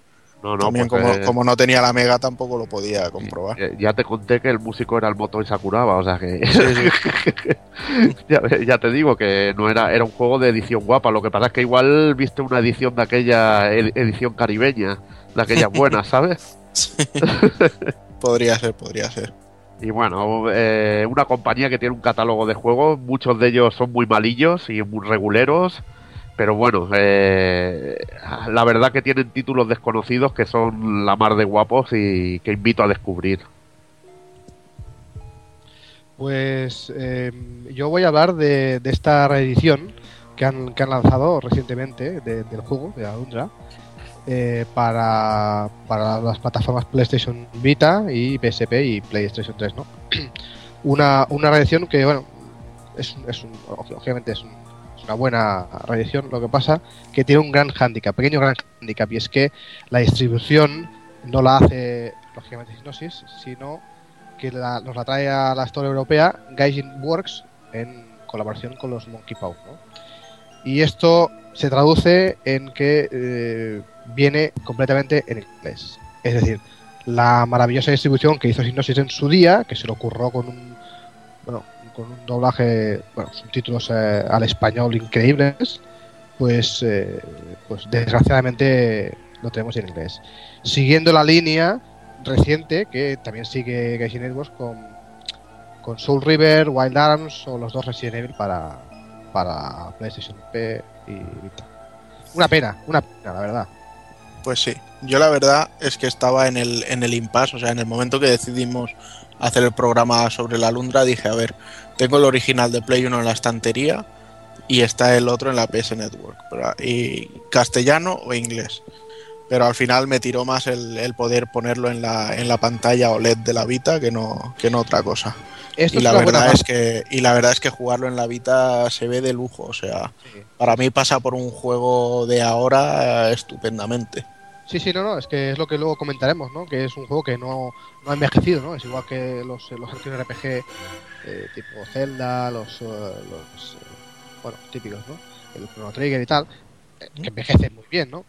No, no, También como, como no tenía la Mega tampoco lo podía comprobar. ya te conté que el músico era el Moto Sakuraba, o sea que *laughs* ya, ya te digo que no era era un juego de edición guapa. Lo que pasa es que igual viste una edición de aquella ed- edición caribeña, de aquellas *laughs* buenas, ¿sabes? *laughs* Podría ser, podría ser. Y bueno, eh, una compañía que tiene un catálogo de juegos, muchos de ellos son muy malillos y muy reguleros, pero bueno, eh, la verdad que tienen títulos desconocidos que son la mar de guapos y que invito a descubrir. Pues eh, yo voy a hablar de, de esta reedición que han, que han lanzado recientemente de- del juego, de Alundra, eh, para, para las plataformas PlayStation Vita y PSP y PlayStation 3, ¿no? *clears throat* Una, una reedición que, bueno, es, es un- obviamente es, un- una buena reedición, lo que pasa que tiene un gran handicap, pequeño gran handicap, y es que la distribución no la hace, lógicamente, Synosis, sino que la- nos la trae a la Store Europea Gaijin Works en colaboración con los Monkey Paw. ¿no? Y esto se traduce en que eh, viene completamente en inglés. Es decir, la maravillosa distribución que hizo Synosis en su día, que se le ocurrió con un, bueno, con un doblaje, bueno, subtítulos eh, al español increíbles, pues, eh, pues desgraciadamente lo tenemos en inglés. Siguiendo la línea reciente que también sigue Gaijin Networks con, con Soul River, Wild Arms o los dos Resident Evil para, para PlayStation P y Vita. Una pena, una pena, la verdad. Pues sí, yo la verdad es que estaba en el, en el impasse, o sea, en el momento que decidimos hacer el programa sobre la Lundra, dije, a ver, tengo el original de Play 1 en la estantería y está el otro en la PS Network, y castellano o inglés. Pero al final me tiró más el, el poder ponerlo en la, en la pantalla OLED de la Vita que no, que no otra cosa. Esto y la verdad es que y la verdad es que jugarlo en la Vita se ve de lujo, o sea, para mí pasa por un juego de ahora estupendamente. Sí, sí, no, no, es que es lo que luego comentaremos, ¿no? Que es un juego que no, no ha envejecido, ¿no? Es igual que los, los RPG eh, tipo Zelda, los, eh, los eh, bueno, típicos, ¿no? El Chrono Trigger y tal, eh, que envejecen muy bien, ¿no?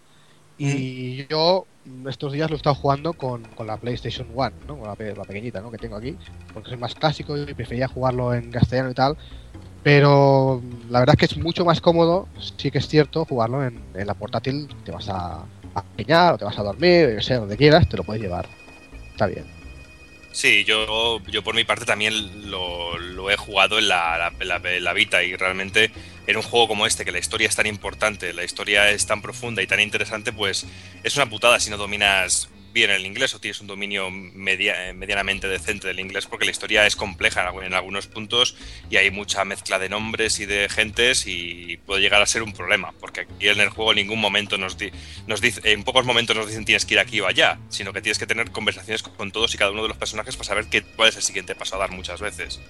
Y yo estos días lo he estado jugando con, con la PlayStation One, ¿no? Con la, la pequeñita, ¿no? Que tengo aquí, porque soy más clásico y prefería jugarlo en castellano y tal. Pero la verdad es que es mucho más cómodo, sí que es cierto, jugarlo en, en la portátil. Te vas a, a peñar o te vas a dormir, qué sé, donde quieras, te lo puedes llevar. Está bien. Sí, yo, yo por mi parte también lo, lo he jugado en la, la- la- y realmente en un juego como este, que la historia es tan importante, la historia es tan profunda y tan interesante, pues es una putada si no dominas bien el inglés o tienes un dominio eh, medianamente decente del inglés, porque la historia es compleja en, algu- en algunos puntos y hay mucha mezcla de nombres y de gentes y puede llegar a ser un problema, porque aquí en el juego en ningún momento nos, di- nos dice, en pocos momentos nos dicen tienes que ir aquí o allá, sino que tienes que tener conversaciones con todos y cada uno de los personajes para saber qué, cuál es el siguiente paso a dar muchas veces.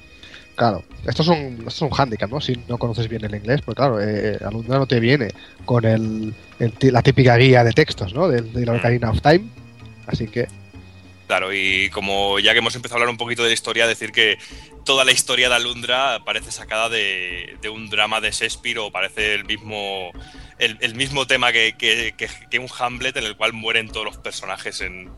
Claro, esto es un, esto es hándicap, ¿no? Si no conoces bien el inglés, pues claro, eh, Alundra no te viene con el, la típica guía de textos, ¿no? Del, de la Ocarina of Time. Así que, Claro, y como ya que hemos empezado a hablar un poquito de la historia, decir que toda la historia de Alundra parece sacada de, un drama de Shakespeare o parece el mismo, el, mismo tema que un Hamlet en el cual mueren todos los personajes en,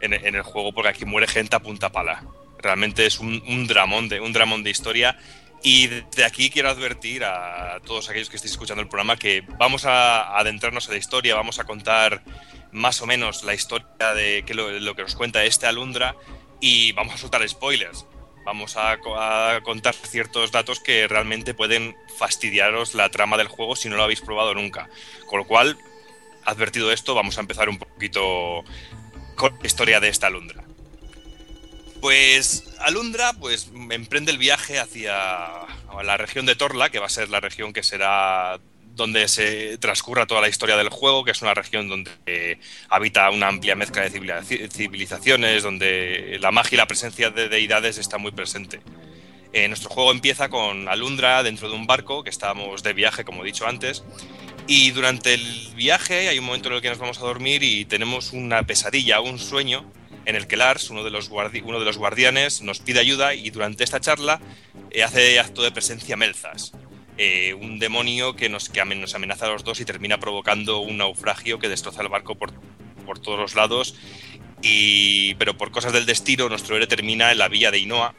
en- en el juego, porque aquí muere gente a punta pala. Realmente es un, un dramón de, un dramón de historia. Y de aquí quiero advertir a todos aquellos que estéis escuchando el programa que vamos a adentrarnos en la historia, vamos a contar más o menos la historia de lo, que nos cuenta este Alundra y vamos a soltar spoilers. Vamos a, a contar ciertos datos que realmente pueden fastidiaros la trama del juego si no lo habéis probado nunca. Con lo cual, advertido esto, vamos a empezar un poquito con la historia de esta alundra. Pues Alundra pues emprende el viaje hacia la región de Torla, que va a ser la región que será donde se transcurra toda la historia del juego, que es una región donde habita una amplia mezcla de civilizaci- civilizaciones, donde la magia y la presencia de deidades está muy presente. Eh, nuestro juego empieza con Alundra dentro de un barco, que estábamos de viaje, como he dicho antes, y durante el viaje hay un momento en el que nos vamos a dormir y tenemos una pesadilla, un sueño, en el que Lars, uno de los, guardi- uno de los guardianes, nos pide ayuda y durante esta charla eh, hace acto de presencia Melzas, eh, un demonio que, nos, que amen- nos amenaza a los dos y termina provocando un naufragio que destroza el barco por, por todos los lados. Y, pero por cosas del destino, nuestro héroe termina en la villa de Inoa,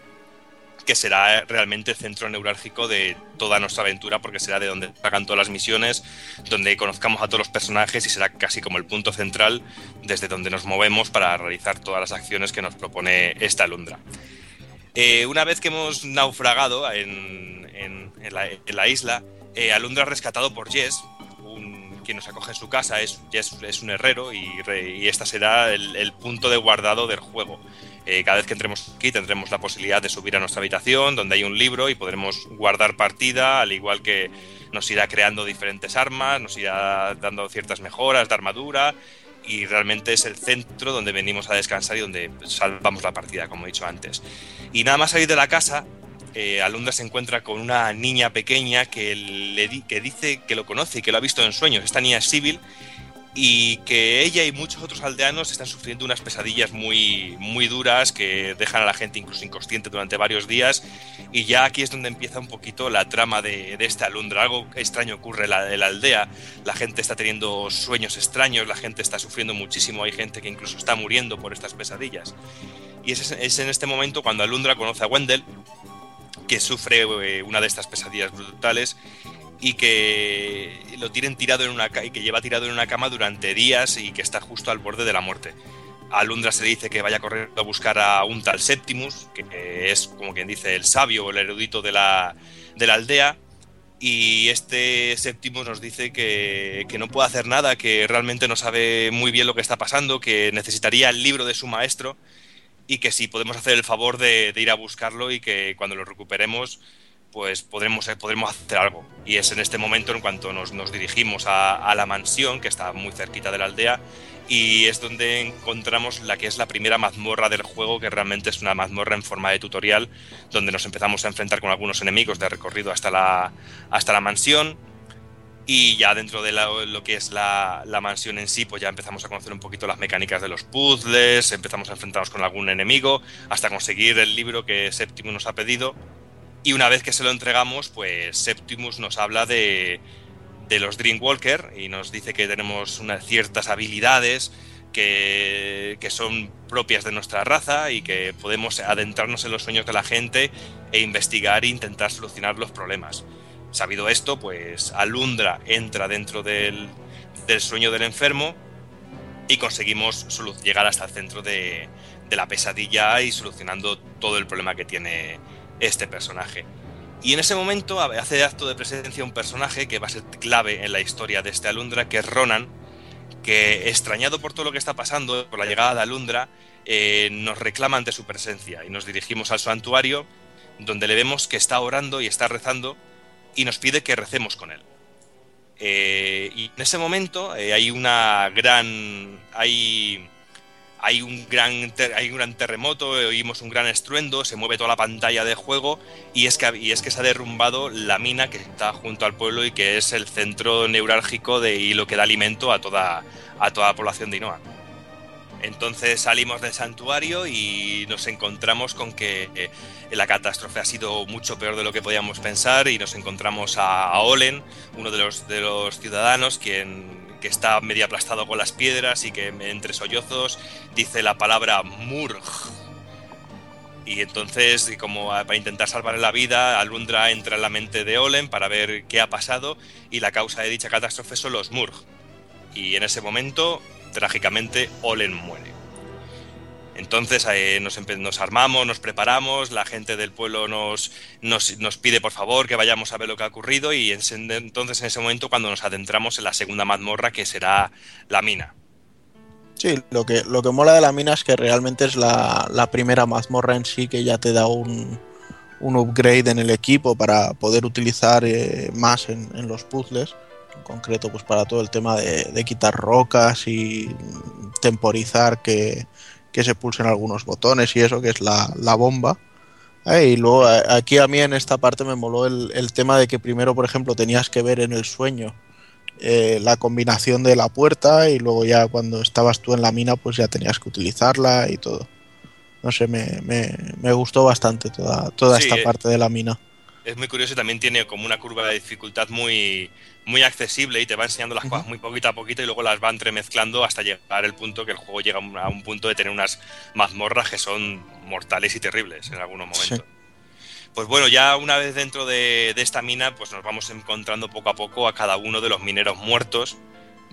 que será realmente el centro neurálgico de toda nuestra aventura, porque será de donde sacan todas las misiones, donde conozcamos a todos los personajes y será casi como el punto central desde donde nos movemos para realizar todas las acciones que nos propone esta alundra. Eh, una vez que hemos naufragado en, en- la, isla, eh, Alundra es rescatado por Jess, un- quien nos acoge en su casa. Es, Jess es un herrero y, re- y esta será el, el punto de guardado del juego. Eh, cada vez que entremos aquí tendremos la posibilidad de subir a nuestra habitación donde hay un libro y podremos guardar partida, al igual que nos irá creando diferentes armas, nos irá dando ciertas mejoras de armadura y realmente es el centro donde venimos a descansar y donde salvamos la partida, como he dicho antes. Y nada más salir de la casa, eh, Alundra se encuentra con una niña pequeña que, le que dice que lo conoce y que lo ha visto en sueños. Esta niña es Sibyl y que ella y muchos otros aldeanos están sufriendo unas pesadillas muy, muy duras que dejan a la gente incluso inconsciente durante varios días. Y ya aquí es donde empieza un poquito la trama de, de esta alundra. Algo extraño ocurre en la, en la aldea. La gente está teniendo sueños extraños, la gente está sufriendo muchísimo. Hay gente que incluso está muriendo por estas pesadillas. Y es, es en este momento cuando Alundra conoce a Wendell, que sufre eh, una de estas pesadillas brutales y que lo tienen tirado en una y que lleva tirado en una cama durante días y que está justo al borde de la muerte. A Alundra se dice que vaya corriendo a buscar a un tal Septimus, que es como quien dice el sabio o el erudito de la, de la aldea. Y este Septimus nos dice que, que no puede hacer nada, que realmente no sabe muy bien lo que está pasando, que necesitaría el libro de su maestro y que si podemos hacer el favor de, ir a buscarlo y que cuando lo recuperemos pues podremos, eh, podremos hacer algo. Y es en este momento en cuanto nos, nos dirigimos a, a la mansión, que está muy cerquita de la aldea, y es donde encontramos la que es la primera mazmorra del juego, que realmente es una mazmorra en forma de tutorial, donde nos empezamos a enfrentar con algunos enemigos de recorrido hasta la, hasta la mansión. Y ya dentro de lo que es la, la mansión en sí, pues ya empezamos a conocer un poquito las mecánicas de los puzzles, empezamos a enfrentarnos con algún enemigo, hasta conseguir el libro que Septimus nos ha pedido. Y una vez que se lo entregamos, pues Septimus nos habla de, de los Dreamwalker y nos dice que tenemos unas ciertas habilidades que, que son propias de nuestra raza y que podemos adentrarnos en los sueños de la gente e investigar e intentar solucionar los problemas. Sabido esto, pues Alundra entra dentro del, del sueño del enfermo y conseguimos llegar hasta el centro de, de la pesadilla y solucionando todo el problema que tiene este personaje. Y en ese momento hace acto de presencia un personaje que va a ser clave en la historia de este Alundra, que es Ronan, que extrañado por todo lo que está pasando, por la llegada de Alundra, eh, nos reclama ante su presencia y nos dirigimos al santuario, donde le vemos que está orando y está rezando y nos pide que recemos con él. Eh, y en ese momento eh, hay una gran. Hay, hay, un gran hay un gran terremoto, oímos un gran estruendo, se mueve toda la pantalla de juego y es, que, y es que se ha derrumbado la mina que está junto al pueblo y que es el centro neurálgico de, y lo que da alimento a toda, a toda la población de Inoa. Entonces salimos del santuario y nos encontramos con que eh, la catástrofe ha sido mucho peor de lo que podíamos pensar y nos encontramos a, Olen, uno de los, ciudadanos, quien que está medio aplastado con las piedras y que entre sollozos dice la palabra Murg. Y entonces, como para intentar salvarle la vida, Alundra entra en la mente de Olen para ver qué ha pasado y la causa de dicha catástrofe son los Murg. Y en ese momento, trágicamente, Olen muere. Entonces eh, nos, armamos, nos preparamos, la gente del pueblo nos, nos, pide por favor que vayamos a ver lo que ha ocurrido y entonces en ese momento cuando nos adentramos en la segunda mazmorra que será la mina. Sí, lo que, lo que mola de la mina es que realmente es la, la primera mazmorra en sí que ya te da un, un upgrade en el equipo para poder utilizar eh, más en, los puzzles. En concreto, pues para todo el tema de quitar rocas y temporizar que, que se pulsen algunos botones y eso, que es la, la bomba. Eh, y luego a- aquí a mí en esta parte me moló el, el tema de que primero, por ejemplo, tenías que ver en el sueño eh, la combinación de la puerta y luego ya cuando estabas tú en la mina pues ya tenías que utilizarla y todo. No sé, me, me, me gustó bastante toda, toda Sí, esta eh. parte de la mina. Es muy curioso y también tiene como una curva de dificultad muy, muy accesible y te va enseñando las cosas muy poquito a poquito y luego las va entremezclando hasta llegar el punto que el juego llega a un- punto de tener unas mazmorras que son mortales y terribles en algunos momentos. Pues bueno, ya una vez dentro de, de esta mina, pues nos vamos encontrando poco a poco a cada uno de los mineros muertos.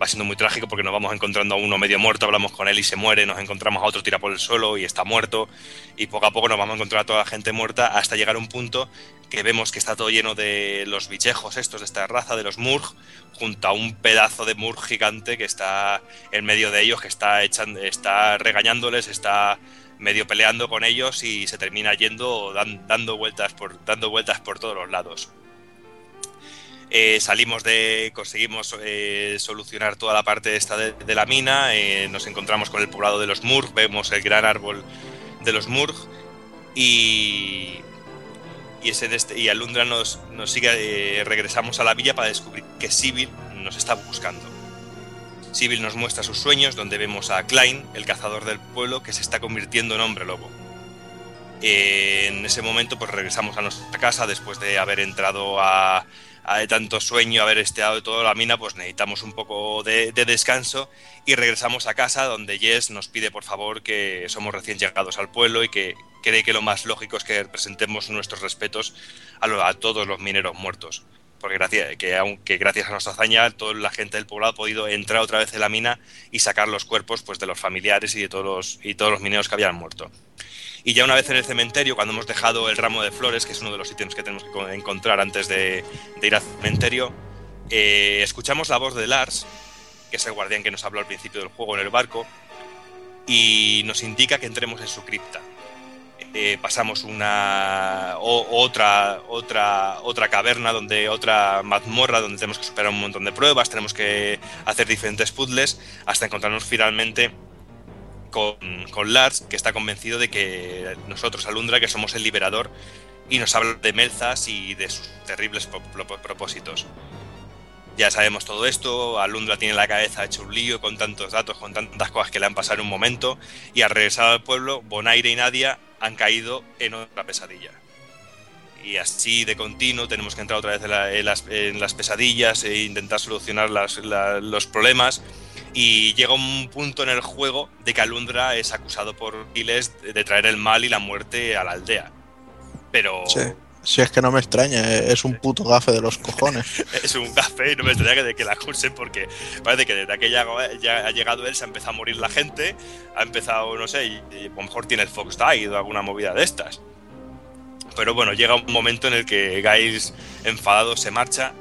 Va siendo muy trágico porque nos vamos encontrando a uno medio muerto, hablamos con él y se muere, nos encontramos a otro tira por el suelo y está muerto, y poco a poco nos vamos a encontrar a toda la gente muerta hasta llegar a un punto que vemos que está todo lleno de los bichejos estos de esta raza, de los Murg, junto a un pedazo de Murg gigante que está en medio de ellos, que está, echan- está regañándoles, está medio peleando con ellos y se termina yendo dan- dando, vueltas por, dando vueltas por todos los lados. Eh, salimos de. conseguimos eh, solucionar toda la parte esta de, la mina. eh, nos encontramos con el poblado de los Murg. Vemos el gran árbol de los Murg. Y. Y, este, Alundra nos, nos sigue. regresamos a la villa para descubrir que Sibyl nos está buscando. Sibyl nos muestra sus sueños, donde vemos a Klein, el cazador del pueblo, que se está convirtiendo en hombre lobo. En ese momento, pues regresamos a nuestra casa después de haber entrado a de tanto sueño, haber esteado toda la mina, pues necesitamos un poco de, de descanso y regresamos a casa donde Jess nos pide por favor que somos recién llegados al pueblo y que cree que lo más lógico es que presentemos nuestros respetos a, todos los mineros muertos. Porque gracias, que aunque gracias a nuestra hazaña, toda la gente del poblado ha podido entrar otra vez en la mina y sacar los cuerpos pues, de los familiares y de todos y todos los mineros que habían muerto. Y ya una vez en el cementerio, cuando hemos dejado el ramo de flores, que es uno de los ítems que tenemos que co- encontrar antes de, de ir al cementerio, eh, escuchamos la voz de Lars, que es el guardián que nos habló al principio del juego en el barco, y nos indica que entremos en su cripta. Eh, pasamos una o- otra otra otra caverna donde otra mazmorra donde tenemos que superar un montón de pruebas tenemos que hacer diferentes puzzles hasta encontrarnos finalmente con, Lars, que está convencido de que nosotros, Alundra, que somos el liberador, y nos habla de Melzas y de sus terribles pro- pro- propósitos. Ya sabemos todo esto, Alundra tiene la cabeza hecho un lío con tantos datos, con tantas cosas que le han pasado en un momento, y al regresar al pueblo, Bonaire y Nadia han caído en otra pesadilla. Y así de continuo tenemos que entrar otra vez en, la- en las, pesadillas e intentar solucionar los problemas y llega un punto en el juego de que Alundra es acusado por Giles de traer el mal y la muerte a la aldea. Pero Sí. Si es que no me extraña, eh, es un puto gafe de los cojones. *laughs* es un café y no me extraña que, de que la acusen porque parece que desde que ya, ya ha llegado él se ha empezado a morir la gente, ha empezado, no sé, y, y a lo mejor tiene el Fox Die o alguna movida de estas. Pero bueno, llega un momento en el que Giles enfadado se marcha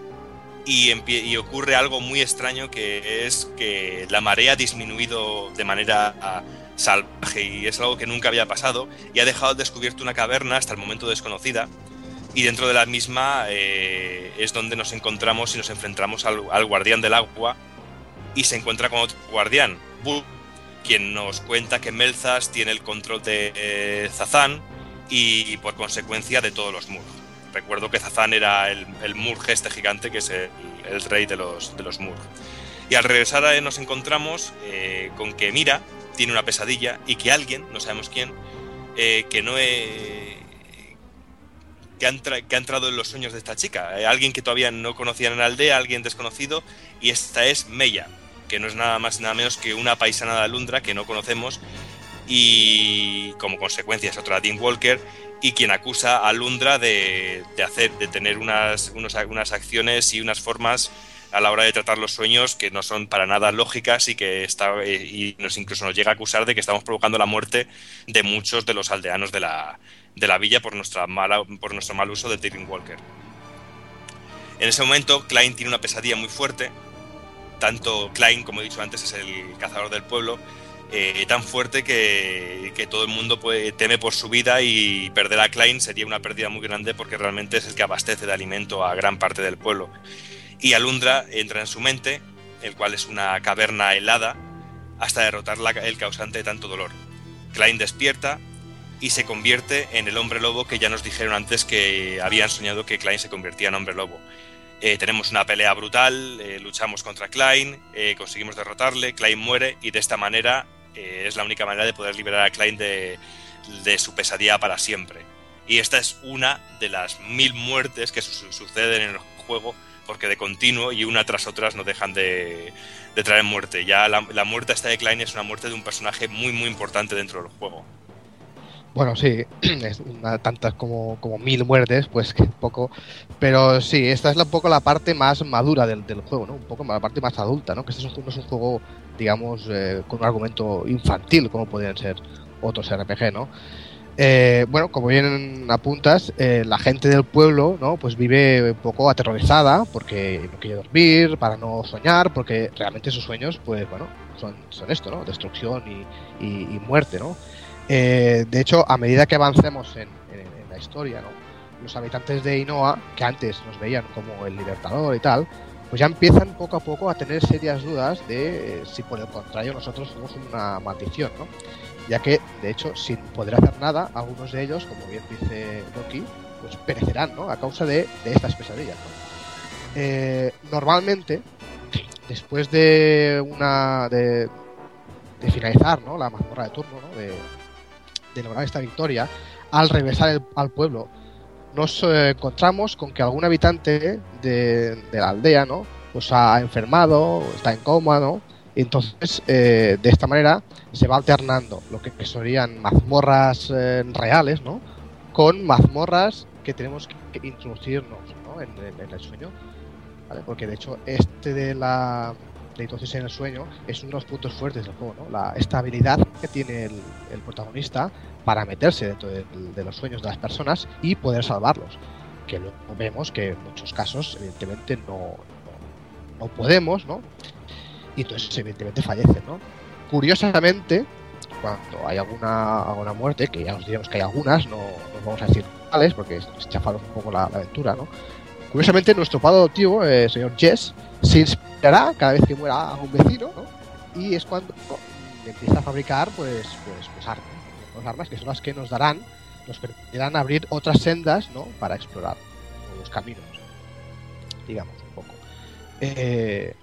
y, y ocurre algo muy extraño que es que la marea ha disminuido de manera ah, salvaje y es algo que nunca había pasado y ha dejado descubierto una caverna hasta el momento desconocida y dentro de la misma eh, es donde nos encontramos y nos enfrentamos al, guardián del agua y se encuentra con otro guardián, Bull, quien nos cuenta que Melzas tiene el control de eh, Zazán y por consecuencia de todos los Murg. Recuerdo que Zazán era el, el Murg este gigante que es el, rey de los, de los Murg. Y al regresar nos encontramos eh, con que Mira tiene una pesadilla y que alguien, no sabemos quién, eh, que no eh, que, ha entrado en los sueños de esta chica. Eh, alguien que todavía no conocían en la aldea, alguien desconocido, y esta es Meya, que no es nada más nada menos que una paisana de Alundra que no conocemos y como consecuencia es otra Dean Walker y quien acusa a Alundra de, de hacer de tener unas, unos- unas acciones y unas formas a la hora de tratar los sueños que no son para nada lógicas y que está eh, y nos incluso nos llega a acusar de que estamos provocando la muerte de muchos de los aldeanos de la, de la villa por nuestra mala por nuestro mal uso de Dream Walker. En ese momento, Klein tiene una pesadilla muy fuerte. Tanto Klein, como he dicho antes, es el cazador del pueblo, eh, tan fuerte que, que todo el mundo teme por su vida y perder a Klein sería una pérdida muy grande porque realmente es el que abastece de alimento a gran parte del pueblo. Y Alundra entra en su mente, el cual es una caverna helada, hasta derrotar la- el causante de tanto dolor. Klein despierta y se convierte en el hombre lobo que ya nos dijeron antes que habían soñado que Klein se convertía en hombre lobo. Eh, tenemos una pelea brutal, eh, luchamos contra Klein, conseguimos derrotarle, Klein muere y de esta manera eh, es la única manera de poder liberar a Klein de, de su pesadilla para siempre. Y esta es una de las mil muertes que su- suceden en el juego porque de continuo y una tras otras no dejan de, de traer muerte. Ya la, muerte esta de Klein es una muerte de un personaje muy muy importante dentro del juego. Bueno, sí, *clears throat* es una- tantas como, como mil muertes, pues que poco. Pero sí, esta es un poco la parte más madura del, del juego, ¿no? Un poco la parte más adulta, ¿no? Que este no es un juego, digamos, eh, con un argumento infantil, como podrían ser otros RPG, ¿no? Eh, bueno, como bien apuntas, eh, la gente del pueblo, ¿no? Pues vive un poco aterrorizada porque no quiere dormir, para no soñar, porque realmente sus sueños, pues bueno, son, son esto, ¿no? Destrucción y, y- y muerte, ¿no? Eh, de hecho, a medida que avancemos en, en- en la historia, ¿no? los habitantes de Inoa, que antes nos veían como el libertador y tal, pues ya empiezan poco a poco a tener serias dudas de eh, si por el contrario nosotros somos una maldición, ¿no? Ya que, de hecho, sin poder hacer nada, algunos de ellos, como bien dice Loki, pues perecerán, ¿no? A causa de, de estas pesadillas, ¿no? Eh, normalmente, después de una... de, de finalizar, ¿no? La mazmorra de turno, ¿no? De, de lograr esta victoria, al regresar el- al pueblo, nos eh, encontramos con que algún habitante de, la aldea, ¿no? Pues ha enfermado, está en coma, ¿no? Y entonces, eh, de esta manera, se va alternando lo que serían mazmorras eh, reales, ¿no? Con mazmorras que tenemos que, introducirnos, ¿no? En, el sueño. Porque de hecho, este de la introducirse en el sueño es uno de los puntos fuertes del juego, ¿no? La estabilidad que tiene el, el protagonista para meterse dentro de, de los sueños de las personas y poder salvarlos. Que luego vemos que en muchos casos, evidentemente, no, no, no podemos, ¿no? Y entonces, evidentemente, fallecen, ¿no? Curiosamente, cuando hay alguna, alguna muerte, que ya os diremos que hay algunas, no, no vamos a decir cuáles, porque chafaros un poco la, la aventura, ¿no? Curiosamente, nuestro padre adoptivo, el señor Jess, se inspirará cada vez que muera a un vecino, ¿no? Y es cuando empieza a fabricar, pues, pues, pues armas. Pues armas que son las que nos darán, nos permitirán abrir otras sendas, ¿no? Para explorar nuevos caminos, digamos, un poco. Eh,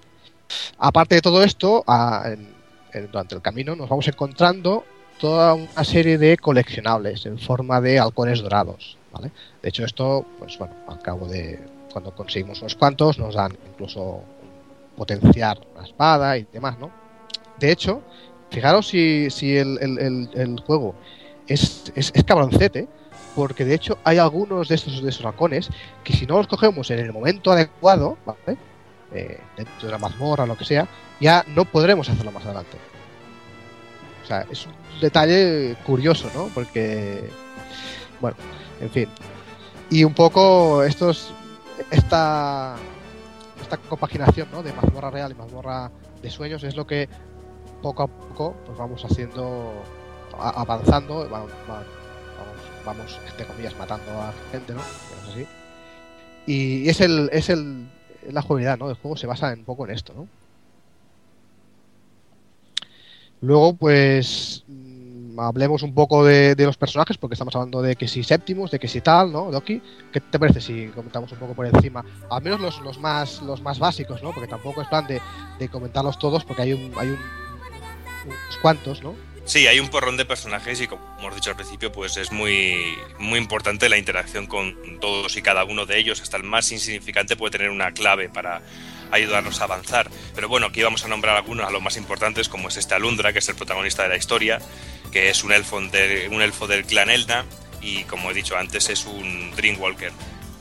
aparte de todo esto, a- durante el camino nos vamos encontrando toda una serie de coleccionables en forma de halcones dorados, ¿vale? De hecho, esto, pues bueno, al cabo de cuando conseguimos unos cuantos, nos dan incluso potenciar una espada y demás, ¿no? De hecho, fijaros si, si el, el- el- el juego es, es, es cabroncete, porque de hecho hay algunos de estos, de esos halcones que si no los cogemos en el momento adecuado, ¿vale? Eh, dentro de la mazmorra o lo que sea, ya no podremos hacerlo más adelante. O sea, es un detalle curioso, ¿no? Porque, bueno, en fin. Y un poco estos, esta, esta compaginación, ¿no? De mazmorra real y mazmorra de sueños es lo que poco a poco pues vamos haciendo, avanzando, va- va- vamos, vamos, entre comillas, matando a gente, ¿no? Así. Y es el, es el, la jugabilidad, ¿no? Del juego se basa un poco en esto, ¿no? Luego, pues, hablemos un poco de, de los personajes, porque estamos hablando de que si séptimos, de que si tal, ¿no? Doki, ¿qué te parece si comentamos un poco por encima? Al menos los, los más los más básicos, ¿no? Porque tampoco es plan de, de comentarlos todos, porque hay un, hay un, unos cuantos, ¿no? Sí, hay un porrón de personajes y como hemos dicho al principio, pues es muy, muy importante la interacción con todos y cada uno de ellos. Hasta el más insignificante puede tener una clave para ayudarnos a avanzar. Pero bueno, aquí vamos a nombrar algunos a los más importantes, como es este Alundra, que es el protagonista de la historia, que es un elfo, del clan Elna y como he dicho antes es un Dreamwalker.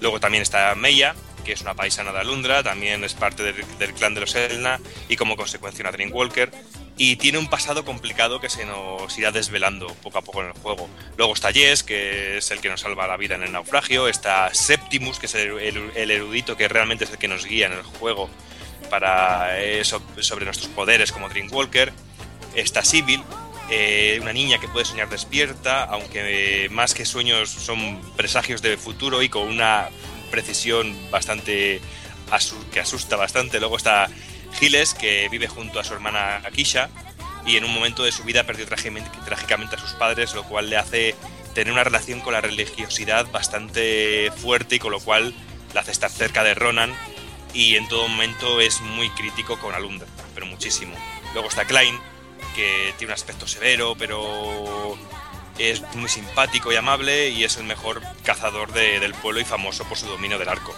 Luego también está Meia, que es una paisana de Alundra, también es parte del, clan de los Elna y como consecuencia una Dreamwalker. Y tiene un pasado complicado que se nos irá desvelando poco a poco en el juego. Luego está Jess, que es el que nos salva la vida en el naufragio. Está Septimus, que es el, erudito que realmente es el que nos guía en el juego para eh, so- sobre nuestros poderes como Dreamwalker. Está Sibyl, eh, una niña que puede soñar despierta, aunque eh, más que sueños son presagios de futuro y con una precisión bastante asu- que asusta bastante. Luego está Giles, que vive junto a su hermana Akisha y en un momento de su vida perdió trágicamente, a sus padres, lo cual le hace tener una relación con la religiosidad bastante fuerte y con lo cual le hace estar cerca de Ronan y en todo momento es muy crítico con Alundra, pero muchísimo. Luego está Klein, que tiene un aspecto severo, pero es muy simpático y amable y es el mejor cazador de- del pueblo y famoso por su dominio del arco.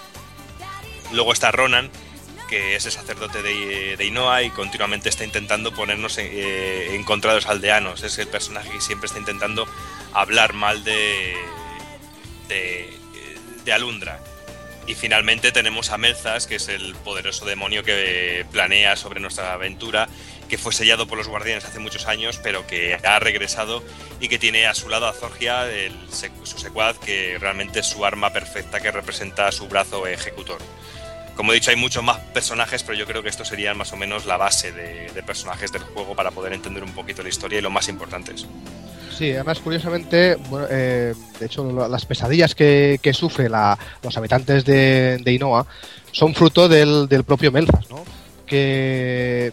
Luego está Ronan, que es el sacerdote de, de Inoa y continuamente está intentando ponernos en, eh, contra de los aldeanos. Es el personaje que siempre está intentando hablar mal de, de, de Alundra. Y finalmente tenemos a Melzas, que es el poderoso demonio que planea sobre nuestra aventura, que fue sellado por los guardianes hace muchos años, pero que ha regresado y que tiene a su lado a Zorgia, el su secuaz, que realmente es su arma perfecta que representa su brazo ejecutor. Como he dicho, hay muchos más personajes, pero yo creo que esto sería más o menos la base de, de personajes del juego para poder entender un poquito la historia y lo más importantes. Sí, además, curiosamente, bueno, eh, de hecho, las pesadillas que, que sufren los habitantes de, de Inoa son fruto del, del propio Melzas, ¿no? Que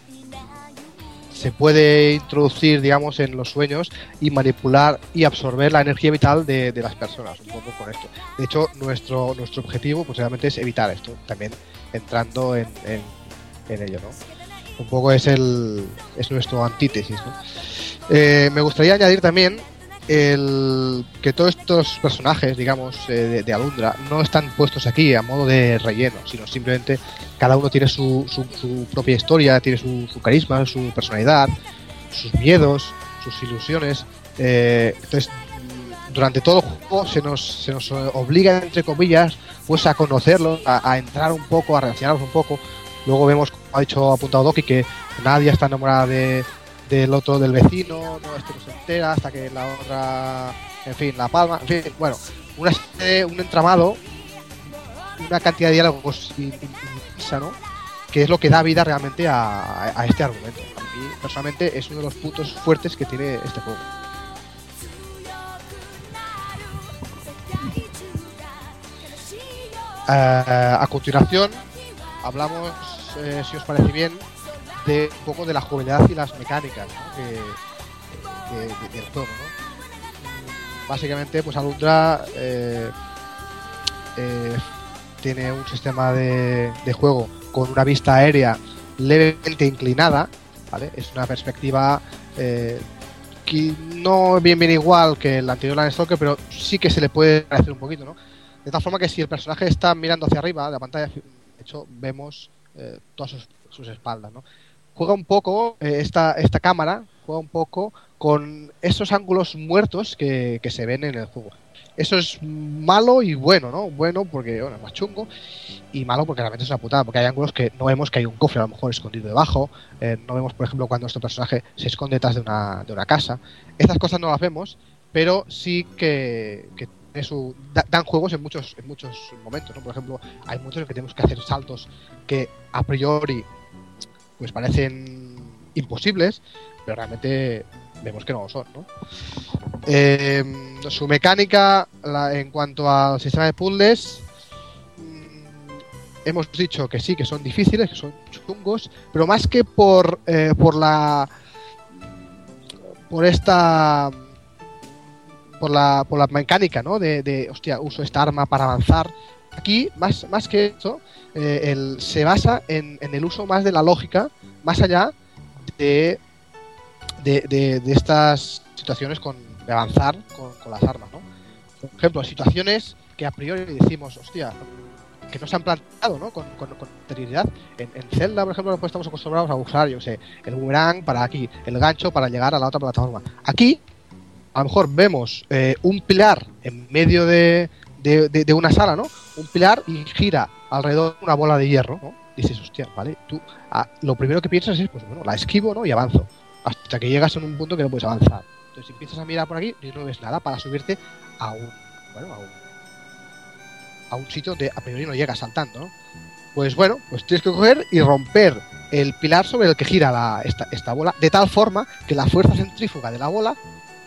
se puede introducir, digamos, en los sueños y manipular y absorber la energía vital de, de las personas, un poco con esto. De hecho, nuestro, nuestro objetivo, pues realmente es evitar esto, también entrando en, en, ello, ¿no? Un poco es el es nuestro antítesis, ¿no? Eh, me gustaría añadir también el que todos estos personajes, digamos, eh, de, Alundra, no están puestos aquí a modo de relleno, sino simplemente cada uno tiene su, su, su propia historia, tiene su, su carisma, su personalidad, sus miedos, sus ilusiones. eh, entonces, durante todo el juego se nos, se nos obliga, entre comillas, pues a conocerlos, a, entrar un poco, a relacionarnos un poco. Luego vemos, como ha dicho apuntado Doki, que Nadia está enamorada de, del otro del vecino, no este no se entera hasta que la otra, en fin, la palma, en fin, bueno, una un entramado, una cantidad de diálogos in- in- inmensa, ¿no? Que es lo que da vida realmente a este argumento. A mí, personalmente, es uno de los puntos fuertes que tiene este juego. Eh, a continuación, hablamos, eh, si os parece bien, de un poco de la jugabilidad y las mecánicas que- de- del juego. ¿no? Mm, Básicamente, pues Alundra eh, eh, tiene un sistema de, de juego con una vista aérea levemente inclinada, ¿vale? Es una perspectiva eh, que no bien bien igual que el anterior Landstalker, pero sí que se le puede parecer un poquito, ¿no? De tal forma que si el personaje está mirando hacia arriba de la pantalla, de hecho, vemos eh, todas sus, sus espaldas, ¿no? Juega un poco, eh, esta, esta cámara, juega un poco con esos ángulos muertos que, que se ven en el juego. Eso es malo y bueno, ¿no? Bueno porque, bueno, es más chungo y malo porque realmente es una putada, porque hay ángulos que no vemos que hay un cofre a lo mejor escondido debajo, eh, no vemos, por ejemplo, cuando nuestro personaje se esconde detrás de una, de una casa. Estas cosas no las vemos, pero sí que, da- dan juegos en muchos, en muchos momentos, ¿no? Por ejemplo, hay muchos en que tenemos que hacer saltos que a priori pues parecen imposibles, pero realmente vemos que no lo son, ¿no? Eh, su mecánica la- en cuanto al sistema de puzzles mm, hemos dicho que sí, que son difíciles, que son chungos, pero más que por, eh, por la por esta por la, por la mecánica, ¿no? De, de, hostia, uso esta arma para avanzar. Aquí, más, más que esto, eh, se basa en, el uso más de la lógica, más allá de, estas situaciones de avanzar con, las armas, ¿no? Por ejemplo, situaciones que a priori decimos, hostia, que no se han planteado, ¿no? Con, con, anterioridad. En, Zelda, por ejemplo, estamos acostumbrados a usar, yo sé, el boomerang para aquí, el gancho para llegar a la otra plataforma. Aquí, a lo mejor vemos eh, un pilar en medio de, de, de- de una sala, ¿no? Un pilar y gira alrededor una bola de hierro, ¿no? Dices, hostia, vale, tú ah, lo primero que piensas es, pues bueno, la esquivo, ¿no? Y avanzo. Hasta que llegas a un punto que no puedes avanzar. Entonces empiezas a mirar por aquí y no ves nada para subirte a un, bueno, a un, a un sitio donde a priori no llegas saltando, ¿no? Pues bueno, pues tienes que coger y romper el pilar sobre el que gira la- esta, esta bola, de tal forma que la fuerza centrífuga de la bola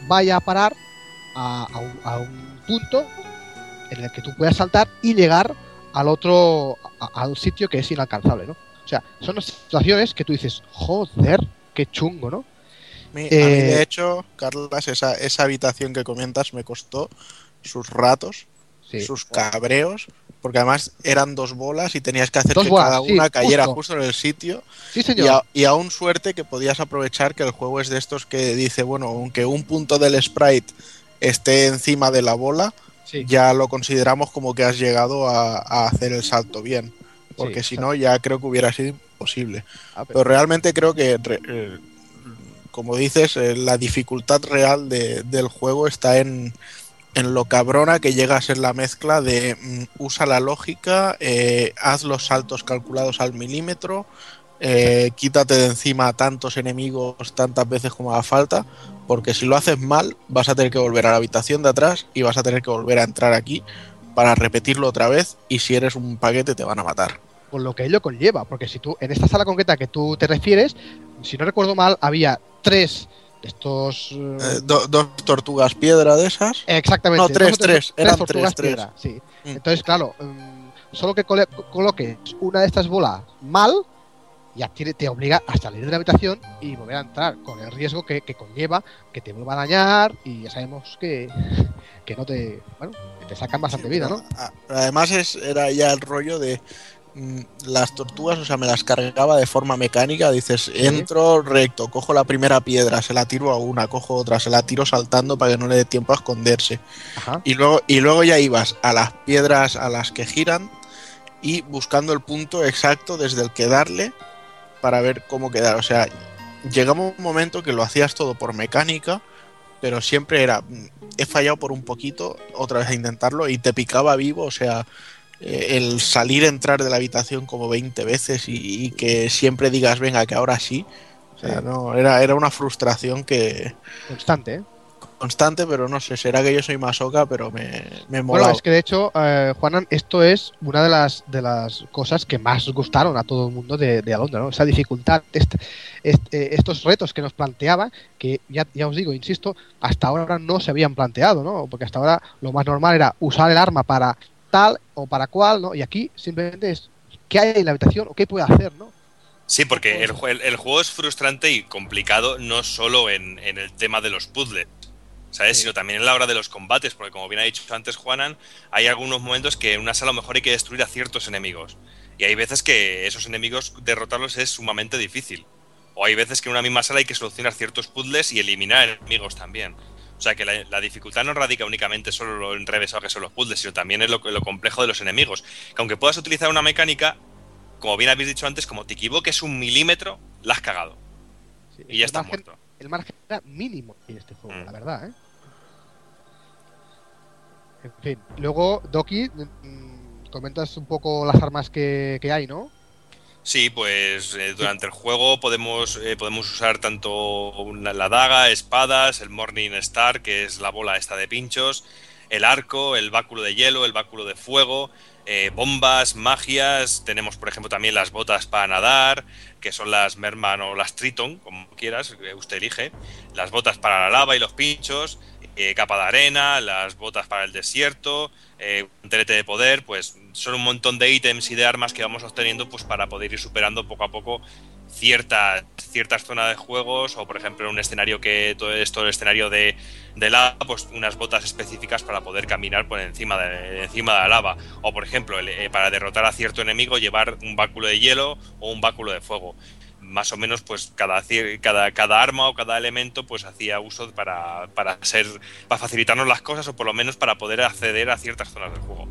vaya a parar a, a un punto en el que tú puedas saltar y llegar al otro, a- al sitio que es inalcanzable, ¿no? O sea, son situaciones que tú dices, joder, qué chungo, ¿no? A mí, Eh, de hecho, Carlas, esa, esa habitación que comentas me costó sus ratos, Sí. sus cabreos, porque además eran dos bolas y tenías que hacer Dos que bolas, cada sí, una cayera justo. justo en el sitio. Sí, Y, señor. a- y aún suerte que podías aprovechar que el juego es de estos que dice, bueno, aunque un punto del sprite esté encima de la bola, Sí. ya lo consideramos como que has llegado a, a hacer el salto bien. Porque Sí, si no, ya creo que hubiera sido imposible. Ah, pero- Pero realmente creo que, eh, como dices, eh, la dificultad real de- del juego está en, en lo cabrona que llega a ser la mezcla de mm, usa la lógica, eh, haz los saltos calculados al milímetro, eh, quítate de encima tantos enemigos tantas veces como haga falta, porque si lo haces mal vas a tener que volver a la habitación de atrás y vas a tener que volver a entrar aquí para repetirlo otra vez y si eres un paquete te van a matar. con lo que ello conlleva, porque si tú, en esta sala concreta que tú te refieres, si no recuerdo mal, había tres de estos... eh, Eh, do- dos tortugas piedra de esas. Exactamente. No, tres, o tres, eran tortugas tres, piedra, sí. Mm. Entonces, claro, mm, solo que coloques una de estas bolas mal, tiene- te obliga a salir de la habitación y volver a entrar, con el riesgo que, que conlleva que te vuelva a dañar y ya sabemos que, que no te. Bueno, que te sacan bastante vida, ¿no? Además es, era ya el rollo de mm, las tortugas, o sea, me las cargaba de forma mecánica, dices, entro recto, cojo la primera piedra, se la tiro a una, cojo otra, se la tiro saltando para que no le dé tiempo a esconderse. Ajá. Y luego, y luego ya ibas a las piedras a las que giran y buscando el punto exacto desde el que darle para ver cómo quedar. O sea, llegaba un momento que lo hacías todo por mecánica, pero siempre era, mm, he fallado por un poquito, otra vez a intentarlo y te picaba vivo, o sea, eh, el salir, entrar de la habitación como 20 veces y, y que siempre digas, venga, que ahora sí. O sea, Sí. no, era, era una frustración que Constante, ¿eh? Constante, pero no sé, será que yo soy masoca, pero me, me Bueno, mola. es que de hecho, eh, Juanan, esto es una de las, de las cosas que más gustaron a todo el mundo de, de Alondra, ¿no? Esa dificultad, este- este- estos retos que nos planteaba, que ya, ya os digo, insisto, hasta ahora no se habían planteado, ¿no? Porque hasta ahora lo más normal era usar el arma para tal o para cual, ¿no? Y aquí simplemente es qué hay en la habitación o qué puede hacer, ¿no? Sí, porque el, jue- el- el juego es frustrante y complicado no solo en, en el tema de los puzzles, ¿sabes? Sino también en la hora de los combates, porque como bien ha dicho antes Juanan, hay algunos momentos que en una sala a lo mejor hay que destruir a ciertos enemigos. Y hay veces que esos enemigos derrotarlos es sumamente difícil. O hay veces que en una misma sala hay que solucionar ciertos puzzles y eliminar enemigos también. O sea que la, la dificultad no radica únicamente solo en lo enrevesado que son los puzzles, sino también en lo, en lo complejo de los enemigos. Que aunque puedas utilizar una mecánica, como bien habéis dicho antes, como te equivoques un milímetro, la has cagado. Sí, Y ya está margen- muerto. El margen era mínimo en este juego, Mm. la verdad, ¿eh? En fin, luego, Doki, mm, comentas un poco las armas que, que hay, ¿no? Sí, pues eh, durante el juego podemos, eh, podemos usar tanto una- la daga, espadas, el Morning Star, que es la bola esta de pinchos, el arco, el báculo de hielo, el báculo de fuego, eh, bombas, magias. Tenemos, por ejemplo, también las botas para nadar, que son las Merman o las Triton, como quieras, eh, usted elige. Las botas para la lava y los pinchos, eh, capa de arena, las botas para el desierto, eh, guantelete de poder, pues son un montón de ítems y de armas que vamos obteniendo pues para poder ir superando poco a poco ciertas, ciertas zonas de juegos o por ejemplo un escenario que todo esto el escenario de, de lava pues unas botas específicas para poder caminar por encima de, encima de la lava. O por ejemplo eh, para derrotar a cierto enemigo llevar un báculo de hielo o un báculo de fuego. Más o menos pues cada, cada, cada arma o cada elemento pues hacía uso para, para ser para facilitarnos las cosas o por lo menos para poder acceder a ciertas zonas del juego.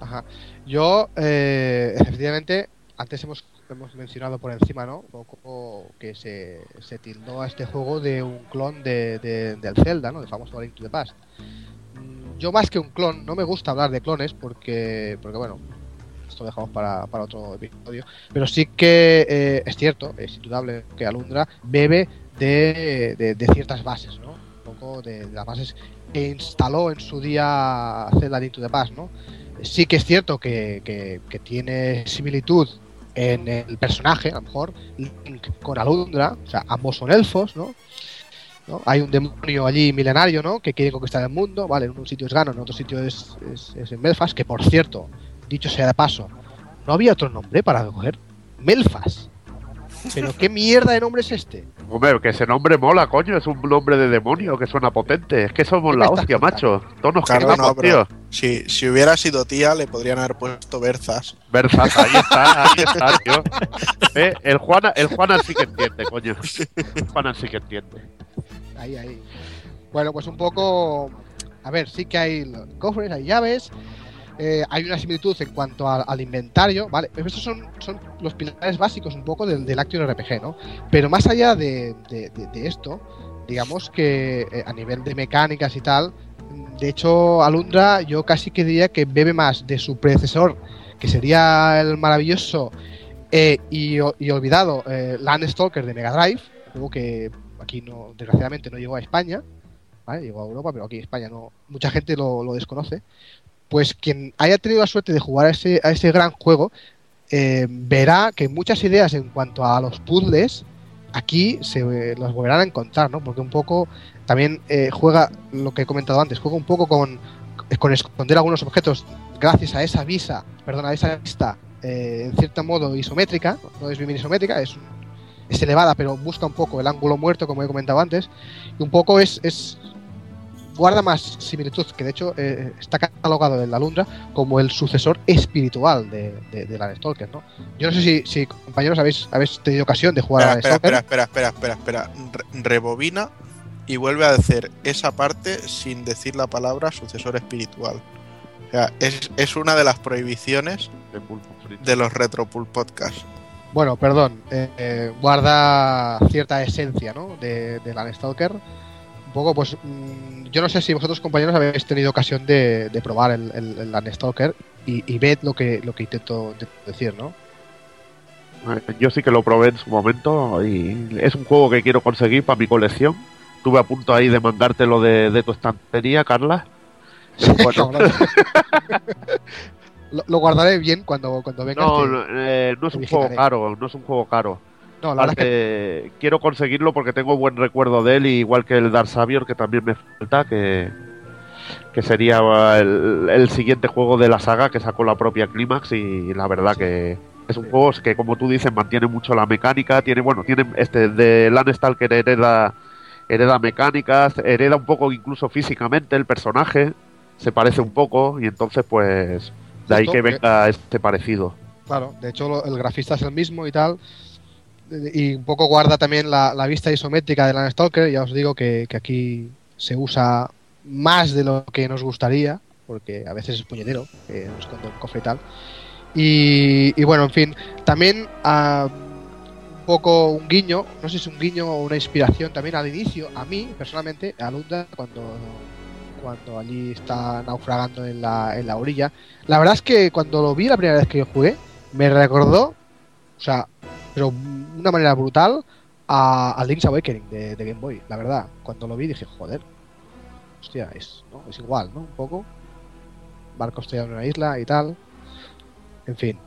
Ajá. Yo, eh, *laughs* efectivamente, antes hemos, hemos mencionado por encima, ¿no? Un poco que se, se tildó a este juego de un clon de, de- del Zelda, ¿no? El famoso Link to the Past. Mm, yo más que un clon, no me gusta hablar de clones porque, porque bueno, esto dejamos para, para otro episodio, pero sí que eh, es cierto, es indudable que Alundra bebe de, de- ciertas bases, ¿no? Un poco de, las bases que instaló en su día Zelda Link to the Past, ¿no? Sí que es cierto que- que tiene similitud en el personaje, a lo mejor, Link con Alundra, o sea, ambos son elfos, ¿no? Hay un demonio allí milenario, ¿no? Que quiere conquistar el mundo, ¿vale? En un sitio es Ganon, en otro sitio es, es, es que por cierto, dicho sea de paso, ¿no había otro nombre para coger? Melfast. ¿Pero qué mierda de nombre es este? Hombre, que ese nombre mola, coño, es un nombre de demonio que suena potente. Es que somos ¿Qué la hostia, macho. Todos nos Claro, no, tío. si, si hubiera sido tía, le podrían haber puesto Berzas. Versas, ahí está, *laughs* ahí está, tío. Eh, el Juana, el Juana sí que entiende, coño. El Juana sí que entiende. Ahí, ahí. Bueno, pues un poco. A ver, sí que hay cofres, hay llaves. Eh, hay una similitud en cuanto al, inventario, ¿vale? Estos son, son los pilares básicos un poco del, del Action RPG, ¿no? Pero más allá de, de- esto, digamos que eh, a nivel de mecánicas y tal, de hecho, Alundra yo casi que diría que bebe más de su predecesor, que sería el maravilloso eh, y, y olvidado eh, Landstalker de Mega Drive, un juego que aquí no, desgraciadamente no llegó a España, ¿vale? llegó a Europa, pero aquí en España no, mucha gente lo desconoce. Pues quien haya tenido la suerte de jugar a ese, a ese gran juego, eh, verá que muchas ideas en cuanto a los puzzles aquí se eh, las volverán a encontrar, ¿no? Porque un poco también eh, juega lo que he comentado antes, juega un poco con, con esconder algunos objetos gracias a esa visa, perdón, a esa vista eh, en cierto modo isométrica, no es bien isométrica, es, es elevada, pero busca un poco el ángulo muerto, como he comentado antes, y un poco es, es guarda más similitud, que de hecho eh, está catalogado en la Lundra como el sucesor espiritual de, de, de Landstalker, ¿no? Yo no sé si, si compañeros habéis, habéis tenido ocasión de jugar Espera, a espera, Landstalker. espera, espera, espera, espera. Re- rebobina y vuelve a decir esa parte sin decir la palabra sucesor espiritual. O sea, es, es una de las prohibiciones De los Retropool Podcast. Bueno, perdón, eh, eh, guarda cierta esencia, ¿no? De, de Landstalker. Un poco, pues, mm, yo no sé si vosotros compañeros habéis tenido ocasión de, de probar el, el, el y, y ved lo que, lo que intento de- decir, ¿no? Yo sí que lo probé en su momento y es un juego que quiero conseguir para mi colección. Estuve a punto ahí de mandártelo de, de tu estantería, Carla. Bueno, *laughs* lo, lo guardaré bien cuando, cuando venga. no, este- no, eh, no es un juego caro, no es un juego caro. No, la verdad es que quiero conseguirlo porque tengo buen recuerdo de él, igual que el Dark Savior, que también me falta, que, que sería el, el siguiente juego de la saga que sacó la propia Climax y la verdad que es un juego que como tú dices mantiene mucho la mecánica, tiene bueno, tiene este de Landstalker hereda hereda mecánicas, hereda un poco incluso físicamente el personaje, se parece un poco y entonces pues de ahí que venga este parecido. Claro, de hecho el grafista es el mismo y tal. Y un poco guarda también la, vista isométrica de Landstalker. Ya os digo que, aquí se usa más de lo que nos gustaría, porque a veces es puñetero, nos esconde un cofre y tal. Y, bueno, en fin, también ah, un poco un guiño, no sé si un guiño o una inspiración también al inicio, a mí personalmente, a Lunda, cuando, cuando allí está naufragando en la, en la orilla. La verdad es que cuando lo vi la primera vez que yo jugué, me recordó, o sea, pero una manera brutal, a, a Link's Awakening de, de Game Boy. La verdad, cuando lo vi dije, joder, hostia, es, ¿no? es igual, ¿no? Un poco. Barco estrellado en una isla y tal. En fin.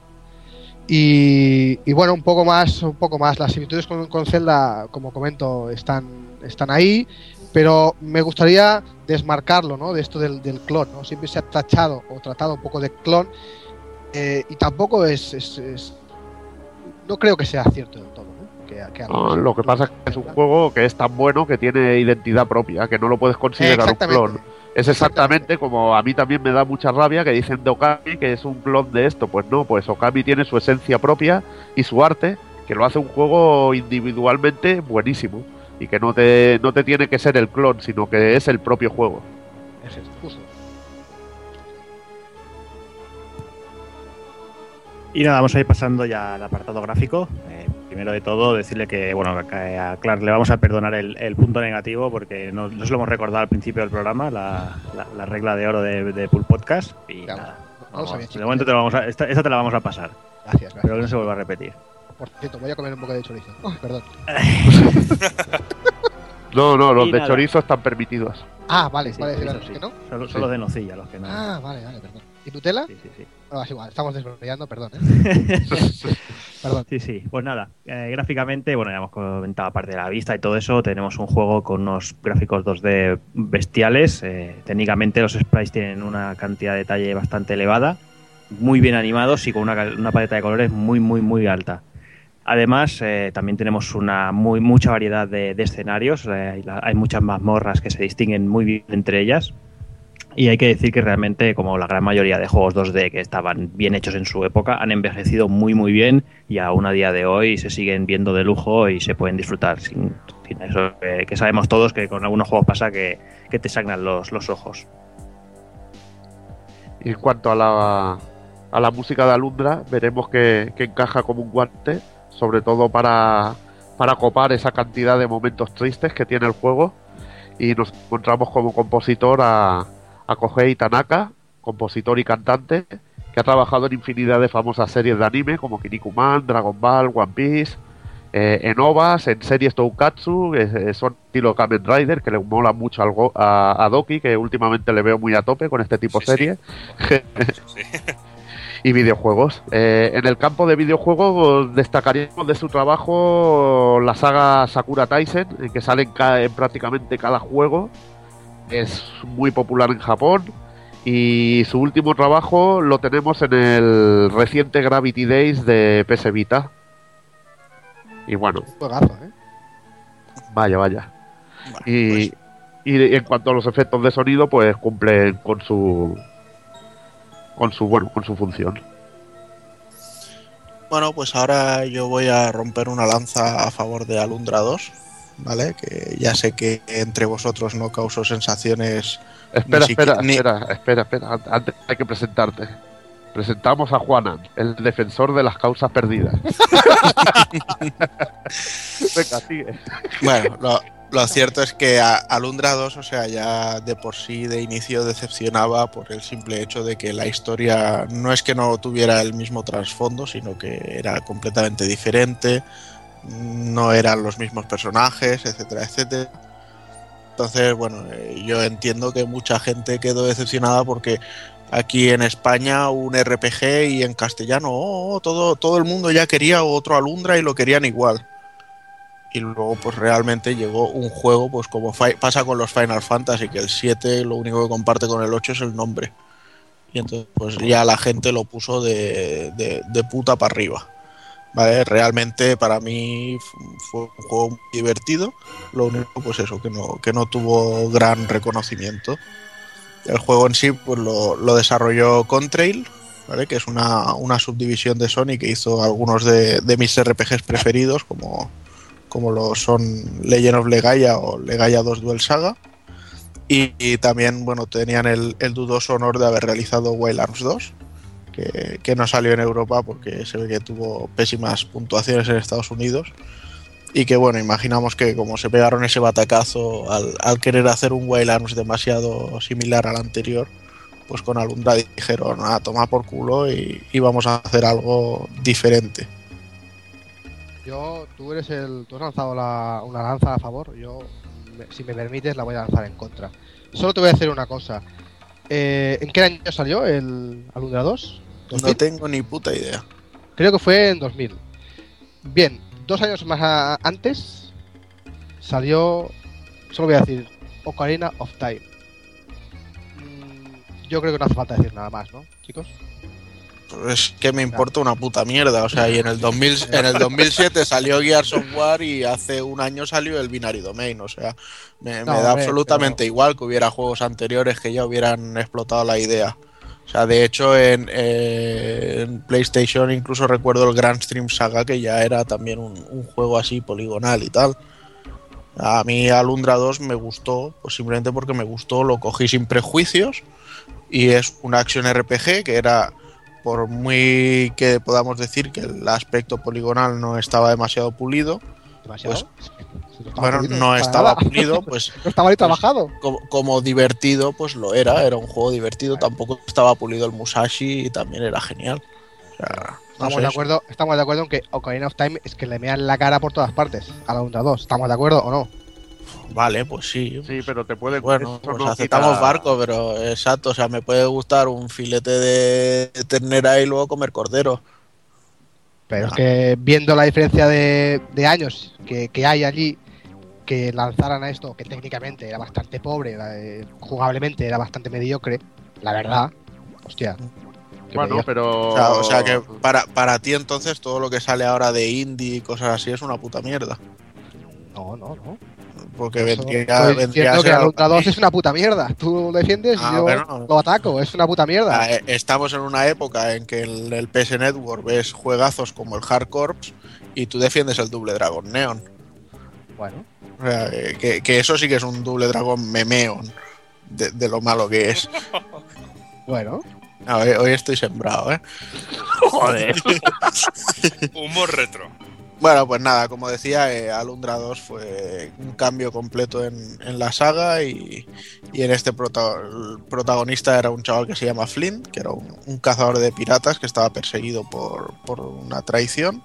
Y, y bueno, un poco más, un poco más. Las similitudes con, con Zelda, como comento, están, están ahí. Pero me gustaría desmarcarlo, ¿no? De esto del, clon, ¿no? Siempre se ha tachado o tratado un poco de clon. eh, y tampoco es- es- No creo que sea cierto del todo, ¿no? Que, No, lo que pasa es que es un juego que es tan bueno que tiene identidad propia, que no lo puedes considerar un clon. Es exactamente como a mí también me da mucha rabia que dicen de Okami que es un clon de esto. Pues no, pues Okami tiene su esencia propia y su arte, que lo hace un juego individualmente buenísimo. Y que no te, no te tiene que ser el clon, sino que es el propio juego. Es justo. Y nada, vamos a ir pasando ya al apartado gráfico. Eh, primero de todo, decirle que, bueno, a Clark le vamos a perdonar el, el punto negativo porque no, no se lo hemos recordado al principio del programa, la, la- la regla de oro de, de Pool Podcast. Y Claro. nada, vamos, sabía, de momento te lo vamos a, esta, esta te la vamos a pasar, Gracias, pero gracias. que no se vuelva a repetir. Por cierto, voy a comer un poco de chorizo. Oh, perdón. *laughs* No, no, los Y de nada. chorizo están permitidos. Ah, vale, Sí, vale, sí. que no. Solo, solo de nocilla los que no. Ah, vale, vale, perdón. ¿Y Nutella? Sí, sí, sí. Ah, es igual, estamos desbloqueando, perdón. ¿eh? *laughs* perdón. Sí, sí. Pues nada, eh, gráficamente, bueno, ya hemos comentado aparte de la vista y todo eso, tenemos un juego con unos gráficos 2D bestiales. eh, técnicamente los sprites tienen una cantidad de detalle bastante elevada, muy bien animados y con una, una paleta de colores muy, muy, muy alta. Además, eh, también tenemos una muy mucha variedad de, de escenarios. eh, hay, la- hay muchas mazmorras que se distinguen muy bien entre ellas. Y hay que decir que realmente, como la gran mayoría de juegos 2D que estaban bien hechos en su época, han envejecido muy muy bien y aún a día de hoy se siguen viendo de lujo y se pueden disfrutar sin, eso eh, que sabemos todos que con algunos juegos pasa que, te sagnan los, los ojos. Y en cuanto a la, a la música de Alundra, veremos que, que encaja como un guante, sobre todo para, para copar esa cantidad de momentos tristes que tiene el juego. Y nos encontramos como compositor a, a Kohei Tanaka, compositor y cantante, que ha trabajado en infinidad de famosas series de anime como Kinnikuman, Dragon Ball, One Piece, eh, en OVAs, en series Toukatsu, eh, son estilo Kamen Rider, que le mola mucho al go- a, a Doki, que últimamente le veo muy a tope con este tipo de Sí, series Sí. *laughs* y videojuegos. Eh, en el campo de videojuegos destacaríamos de su trabajo la saga Sakura Taisen, en que sale en, ca- en prácticamente cada juego. Es muy popular en Japón. Y su último trabajo lo tenemos en el reciente Gravity Days de PS Vita. Y bueno, Juegazo, ¿eh? vaya, vaya. Bueno, Y, pues, y en cuanto a los efectos de sonido, pues cumplen con su con su bueno, con su función. bueno, pues ahora yo voy a romper una lanza a favor de Alundra 2, ¿vale? Que ya sé que entre vosotros no causó sensaciones. Espera, espera, ni- espera, espera, espera. An- Antes hay que presentarte. Presentamos a Juanan, el defensor de las causas perdidas. *laughs* Venga, sigue. Bueno, lo, lo cierto es que a- Alundra 2, o sea, ya de por sí de inicio decepcionaba por el simple hecho de que la historia no es que no tuviera el mismo trasfondo, sino que era completamente diferente, no eran los mismos personajes, etcétera, etcétera. Entonces, bueno, eh, yo entiendo que mucha gente quedó decepcionada porque aquí en España un RPG y en castellano, oh, todo, todo el mundo ya quería otro Alundra y lo querían igual. Y luego pues realmente llegó un juego pues como pasa con los Final Fantasy que el 7 lo único que comparte con el 8 es el nombre. Y entonces pues ya la gente lo puso de, de puta para arriba vale realmente para mí fu- fue un juego muy divertido lo único pues eso que no que no tuvo gran reconocimiento el juego en sí pues lo, lo desarrolló Contrail ¿vale? que es una, una subdivisión de Sony que hizo algunos de, de mis RPGs preferidos como como lo son Legend of Legaia o Legaia 2 Duel Saga. Y, y también, bueno, tenían el, el dudoso honor de haber realizado Wild Arms 2, que, no salió en Europa porque se ve que tuvo pésimas puntuaciones en Estados Unidos. Y que, bueno, imaginamos que como se pegaron ese batacazo al, querer hacer un Wild Arms demasiado similar al anterior, pues con Alundra dijeron, a tomar por culo y, y vamos a hacer algo diferente. Yo, tú eres el. Tú has lanzado la- una lanza a favor. Yo, si me permites, la voy a lanzar en contra. Solo te voy a decir una cosa. Eh, ¿En qué año salió el Alundra 2? No ¿2000? tengo ni puta idea. Creo que fue en 2000. Bien, dos años más a- antes salió. Solo voy a decir Ocarina of Time. Mm, Yo creo que no hace falta decir nada más, ¿no, chicos? Pues que me importa una puta mierda. O sea, y en el, 2000, en el 2007 salió Gears of War y hace un año salió el Binary Domain. O sea, me, me No, da hombre, absolutamente pero- igual que hubiera juegos anteriores que ya hubieran explotado la idea. O sea, de hecho, en, eh, en PlayStation incluso recuerdo el Grand Stream Saga, que ya era también un, un juego así poligonal y tal. A mí Alundra 2 me gustó, pues simplemente porque me gustó, lo cogí sin prejuicios y es una acción RPG que era por muy que podamos decir que el aspecto poligonal no estaba demasiado pulido, Demasiado. Pues, Si bueno, pulido, no estaba nada. pulido, pues *laughs* No estaba ni pues, trabajado. como, como divertido, pues lo era, era un juego divertido, tampoco estaba pulido el Musashi y también era genial. O sea, no Estamos de acuerdo, estamos de acuerdo en que Ocarina of Time es que le mean la cara por todas partes a la Ultra 2. ¿Estamos de acuerdo o no? Vale, pues sí. Sí, pero te puede Bueno, pues no aceptamos quita- barco, pero exacto, o sea, me puede gustar un filete de ternera y luego comer cordero. Pero Ah. es que viendo la diferencia de, de años que, que hay allí, que lanzaran a esto, que técnicamente era bastante pobre, eh, jugablemente era bastante mediocre, la verdad, hostia. Bueno, mediocre. pero. O sea, o sea que para, para ti entonces todo lo que sale ahora de indie y cosas así es una puta mierda. No, no, no. Porque vendría, estoy vendría a que la Ultra 2 así. es una puta mierda. Tú lo defiendes Ah, y yo bueno. lo ataco. Es una puta mierda. Ah, eh, Estamos en una época en que el, el PS Network ves juegazos como el Hard Corps y tú defiendes el Double Dragon Neon. Bueno, O sea, eh, que, que eso sí que es un Double Dragon memeon de, de lo malo que es. *laughs* bueno. No, hoy, hoy estoy sembrado, ¿eh? *laughs* Joder. *laughs* Humor retro. Bueno, pues nada, como decía, eh, Alundra 2 fue un cambio completo en, en la saga y, y en este prota- el protagonista era un chaval que se llama Flint, que era un, un cazador de piratas que estaba perseguido por, por una traición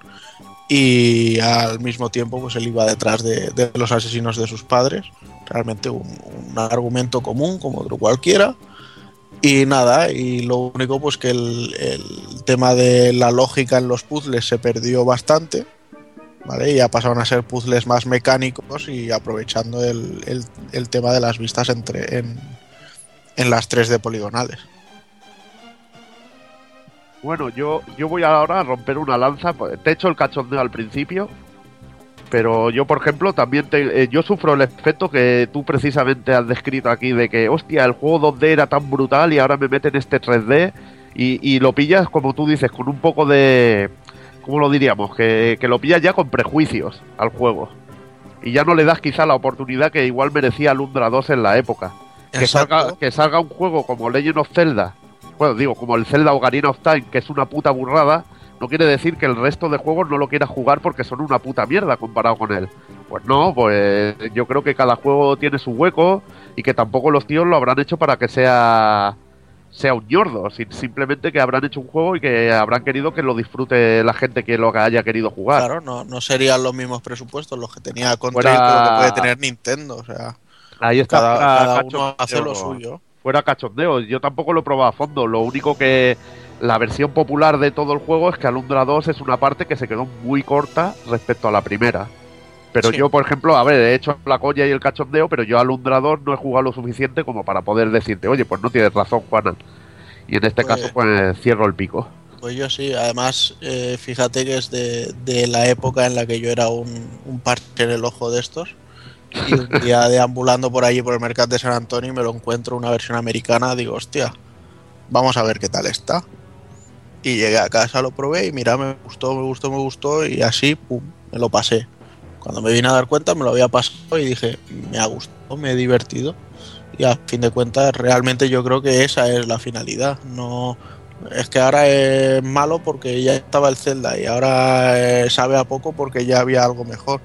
y al mismo tiempo pues él iba detrás de, de los asesinos de sus padres. Realmente un, un argumento común como otro cualquiera. Y nada, y lo único pues que el, el tema de la lógica en los puzzles se perdió bastante. ¿Vale? Ya pasaron a ser puzzles más mecánicos y aprovechando el, el- tema de las vistas entre, en, en las 3D poligonales. Bueno, yo, yo voy ahora a romper una lanza. Te he hecho el cachondeo al principio. Pero yo, por ejemplo, también te- eh, yo sufro el efecto que tú precisamente has descrito aquí de que, hostia, el juego 2D era tan brutal y ahora me meten este 3D y, y lo pillas, como tú dices, con un poco de... ¿Cómo lo diríamos? Que, que lo pillas ya con prejuicios al juego. Y ya no le das quizá la oportunidad que igual merecía Lundra 2 en la época que salga, que salga un juego como Legend of Zelda, bueno, digo, como el Zelda Ocarina of Time, que es una puta burrada, no quiere decir que el resto de juegos no lo quiera jugar porque son una puta mierda comparado con él. Pues no, pues yo creo que cada juego tiene su hueco y que tampoco los tíos lo habrán hecho para que sea sea un ñordo, sin- simplemente que habrán hecho un juego y que habrán querido que lo disfrute la gente que lo haya querido jugar. Claro, no, no serían los mismos presupuestos los que tenía Contra Fuera- que lo que puede tener Nintendo. O sea, Ahí está. cada, cada uno cachondeo. hace lo suyo. fuera cachondeo. Yo tampoco lo he probado a fondo. Lo único que la versión popular de todo el juego es que Alundra 2 es una parte que se quedó muy corta respecto a la primera. Pero Sí. yo, por ejemplo, a ver, he hecho la coña y el cachondeo, pero yo a Alundra 2 no he jugado lo suficiente como para poder decirte, oye, pues no tienes razón, Juana. Y en este Pues- caso, pues cierro el pico. Pues yo sí, además, eh, fíjate que es de, de la época en la que yo era un, un parche en el ojo de estos. Y un *laughs* día deambulando por allí por el mercado de San Antonio y me lo encuentro una versión americana, digo, hostia, vamos a ver qué tal está. Y llegué a casa, lo probé y mira, me gustó, me gustó, me gustó y así, pum, me lo pasé. Cuando me vine a dar cuenta me lo había pasado y dije, me ha gustado, me he divertido. Y a fin de cuentas, realmente yo creo que esa es la finalidad. No, es que ahora es malo porque ya estaba el Zelda y ahora eh, sabe a poco porque ya había algo mejor.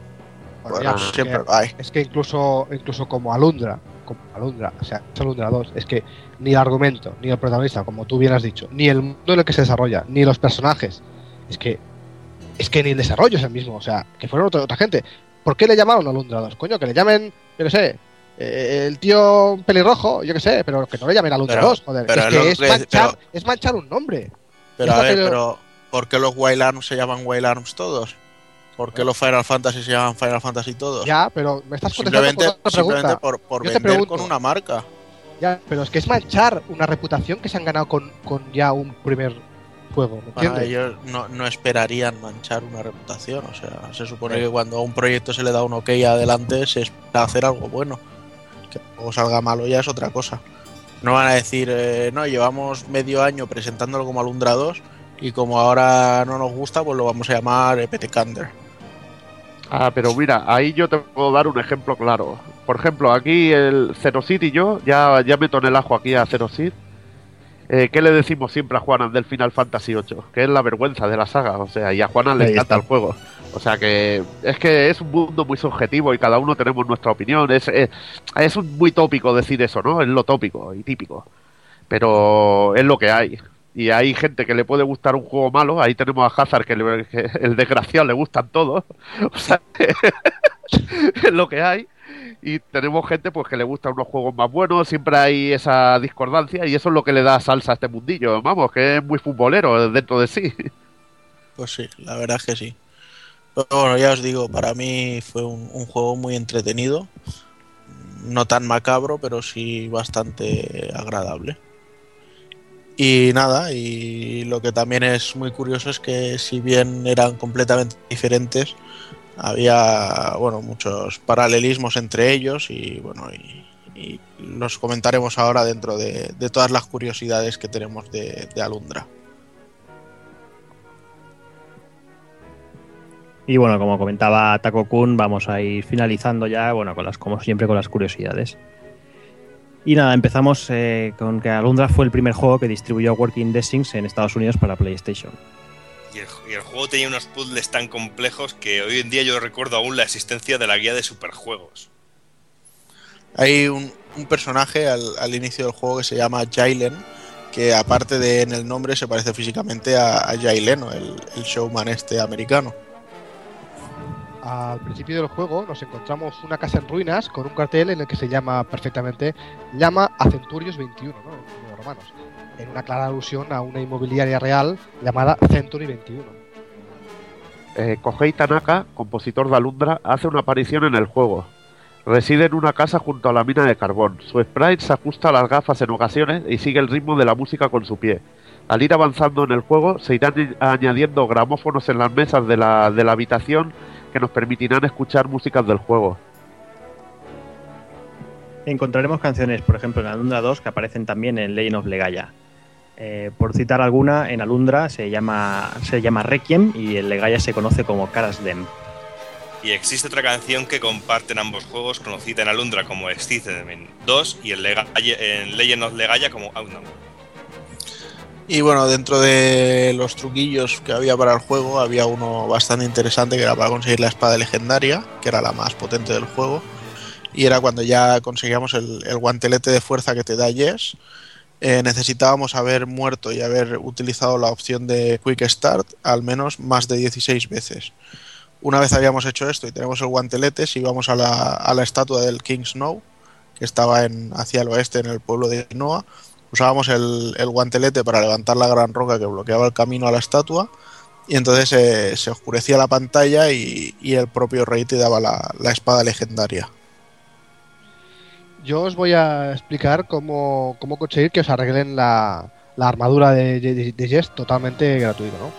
Bueno, Bueno, siempre que- lo hay. Es que incluso, incluso como Alundra, como Alundra, o sea, es Alundra 2, es que ni el argumento, ni el protagonista, como tú bien has dicho, ni el mundo en el que se desarrolla, ni los personajes, es que es que ni el desarrollo es el mismo, o sea, que fueron otra, otra gente. ¿Por qué le llamaron Alundra 2? Coño, que le llamen, yo qué sé, eh, el tío pelirrojo, yo qué sé, pero que no le llamen Alundra Pero- 2, joder. pero es que es manchar, pero- es manchar un nombre. Pero a ver, pero- pero ¿por qué los Wild Arms se llaman Wild Arms todos? ¿Por qué los Final Fantasy se llaman Final Fantasy todos? Ya, pero me estás contestando simplemente por simplemente por, por vender pregunto. con una marca. Ya, pero es que es manchar una reputación que se han ganado con, con ya un primer juego, ellos no, no esperarían manchar una reputación. O sea, se supone que cuando a un proyecto se le da un ok adelante, se espera hacer algo bueno. Que luego salga malo ya es otra cosa. No van a decir, eh, no, llevamos medio año presentándolo como Alundra 2 y como ahora no nos gusta, pues lo vamos a llamar EPT Kander. Ah, pero mira, ahí yo te puedo dar un ejemplo claro. Por ejemplo, aquí el Zero Seed y yo, ya, ya meto en el ajo aquí a Zero Seed. Eh, ¿qué le decimos siempre a Juanan del Final Fantasy VIII? Que es la vergüenza de la saga, o sea, y a Juanan le encanta el juego. O sea que es que es un mundo muy subjetivo y cada uno tenemos nuestra opinión. Es, es, muy tópico decir eso, ¿no? Es lo tópico y típico. Pero es lo que hay. Y hay gente que le puede gustar un juego malo. Ahí tenemos a Hazard, que, le- que el desgraciado le gustan todos. *laughs* O sea, *laughs* es lo que hay. Y tenemos gente pues que le gustan unos juegos más buenos. Siempre hay esa discordancia y eso es lo que le da salsa a este mundillo. Vamos, que es muy futbolero dentro de sí. Pues sí, la verdad es que sí. Pero bueno, ya os digo, para mí fue un juego muy entretenido. No tan macabro, pero sí bastante agradable. Y nada, y lo que también es muy curioso es que si bien eran completamente diferentes, había bueno muchos paralelismos entre ellos y bueno y, los comentaremos ahora dentro de, todas las curiosidades que tenemos de, Alundra. Y bueno, como comentaba Taco Kun, vamos a ir finalizando ya, bueno, con las, como siempre, con las curiosidades. Y nada, empezamos eh, con que Alundra fue el primer juego que distribuyó Working Desings en Estados Unidos para PlayStation. Y el, y el juego tenía unos puzzles tan complejos que hoy en día yo recuerdo aún la existencia de la guía de superjuegos. Hay un, un personaje al, al inicio del juego que se llama Jailen, que aparte de en el nombre se parece físicamente a, a Jay Leno, el, el showman este americano. Al principio del juego nos encontramos una casa en ruinas con un cartel en el que se llama perfectamente Llama a Centurios 21, ¿no? números romanos, en una clara alusión a una inmobiliaria real llamada Century 21. Eh, Kohei Tanaka, compositor de Alundra, hace una aparición en el juego. Reside en una casa junto a la mina de carbón. Su sprite se ajusta a las gafas en ocasiones y sigue el ritmo de la música con su pie. Al ir avanzando en el juego, se irán añ- añadiendo gramófonos en las mesas de la, de la habitación que nos permitirán escuchar músicas del juego. Encontraremos canciones, por ejemplo, en Alundra 2 que aparecen también en Legend of Legaia. Eh, por citar alguna, en Alundra se llama, se llama Requiem y en Legaia se conoce como Caras Dem. Y existe otra canción que comparten ambos juegos, conocida en Alundra como Excitement 2 y en, Lega- en Legend of Legaia como Outnow. Y bueno, dentro de los truquillos que había para el juego, había uno bastante interesante que era para conseguir la espada legendaria, que era la más potente del juego. Y era cuando ya conseguíamos el, el guantelete de fuerza que te da Yes. Eh, necesitábamos haber muerto y haber utilizado la opción de Quick Start al menos más de 16 veces. Una vez habíamos hecho esto y tenemos el guantelete, si íbamos a la, a la estatua del King Snow, que estaba en, hacia el oeste en el pueblo de Noah, usábamos el, el guantelete para levantar la gran roca que bloqueaba el camino a la estatua y entonces eh, se oscurecía la pantalla y, y el propio rey te daba la, la espada legendaria. Yo os voy a explicar cómo, cómo conseguir que os arreglen la, la armadura de, Jess totalmente gratuito, ¿no?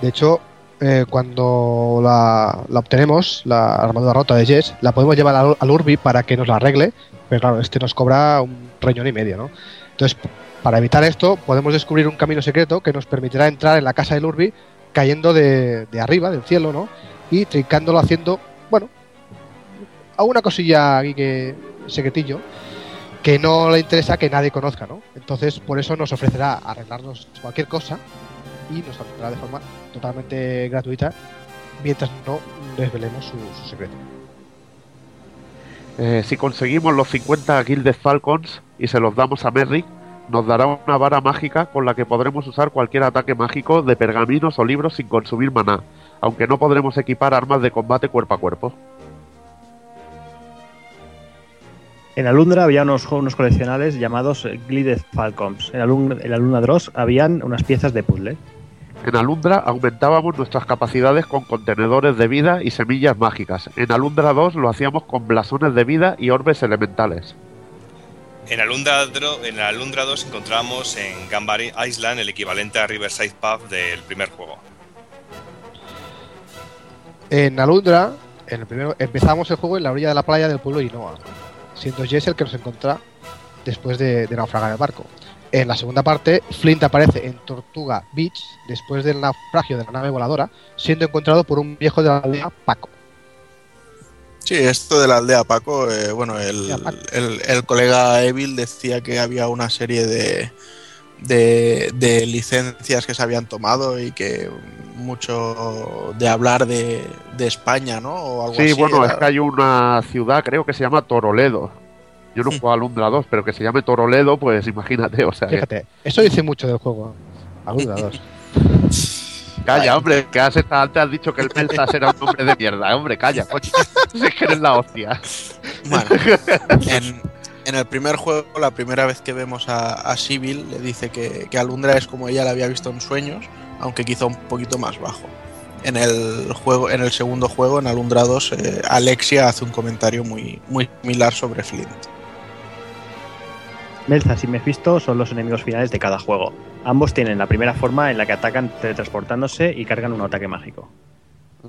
De hecho, eh, cuando la, la obtenemos, la armadura rota de Jess, la podemos llevar al, al Urbi para que nos la arregle, pero claro, este nos cobra un riñón y medio, ¿no? Entonces, para evitar esto, podemos descubrir un camino secreto que nos permitirá entrar en la casa del Urbi cayendo de, de arriba, del cielo, ¿no? Y trincándolo haciendo, bueno, alguna cosilla aquí que secretillo que no le interesa que nadie conozca, ¿no? Entonces, por eso nos ofrecerá arreglarnos cualquier cosa y nos atenderá de forma totalmente gratuita mientras no desvelemos su, secreto. Eh, si conseguimos los 50 Gilded Falcons y se los damos a Merrick, nos dará una vara mágica con la que podremos usar cualquier ataque mágico de pergaminos o libros sin consumir maná, aunque no podremos equipar armas de combate cuerpo a cuerpo. En Alundra había unos, unos coleccionables llamados Glided Falcons. En Alundra, en Alundra Dross habían unas piezas de puzzle. En Alundra aumentábamos nuestras capacidades con contenedores de vida y semillas mágicas. En Alundra 2 lo hacíamos con blasones de vida y orbes elementales. En Alundra, Dro- en Alundra 2 encontramos en Gambari Island el equivalente a Riverside Pub del primer juego. En Alundra, en el primero, empezamos el juego en la orilla de la playa del pueblo de Inoa, siendo Jess el que nos encuentra después de, de naufragar el barco. En la segunda parte, Flint aparece en Tortuga Beach después del naufragio de la nave voladora, siendo encontrado por un viejo de la aldea, Paco. Sí, esto de la aldea Paco, eh, bueno, el, el- el colega Evil decía que había una serie de, de, de licencias que se habían tomado y que mucho de hablar de, de España, ¿no? O algo Sí, así, bueno, era- es que hay una ciudad, creo que se llama Toroledo. Yo no juego a Alundra 2, pero que se llame Toroledo, pues imagínate, o sea, que- Fíjate, eso dice mucho del juego. Alundra 2. *laughs* calla, hombre, que has estado- antes has dicho que el Meltas era un nombre de mierda, hombre, calla, coño, si *laughs* es que eres la hostia. Bueno, en, en el primer juego, la primera vez que vemos a, a Sibyl, le dice que, que Alundra es como ella la había visto en sueños, aunque quizá un poquito más bajo. En el juego, en el segundo juego, en Alundra 2, eh, Alexia hace un comentario muy, muy similar sobre Flint. Melzas y Mephisto son los enemigos finales de cada juego. Ambos tienen la primera forma en la que atacan teletransportándose y cargan un ataque mágico.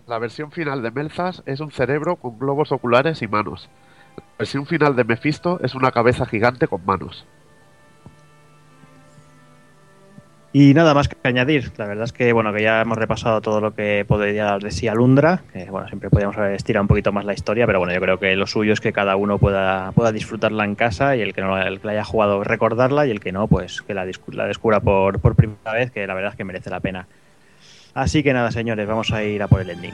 La versión final de Melzas es un cerebro con globos oculares y manos. La versión final de Mephisto es una cabeza gigante con manos. Y nada más que añadir. La verdad es que bueno que ya hemos repasado todo lo que podría dar de sí Alundra. Que bueno, siempre podríamos haber estirado un poquito más la historia, pero bueno, yo creo que lo suyo es que cada uno pueda, pueda disfrutarla en casa y el que no el que la haya jugado recordarla y el que no, pues que la, la descubra por, por primera vez, que la verdad es que merece la pena. Así que nada, señores, vamos a ir a por el ending.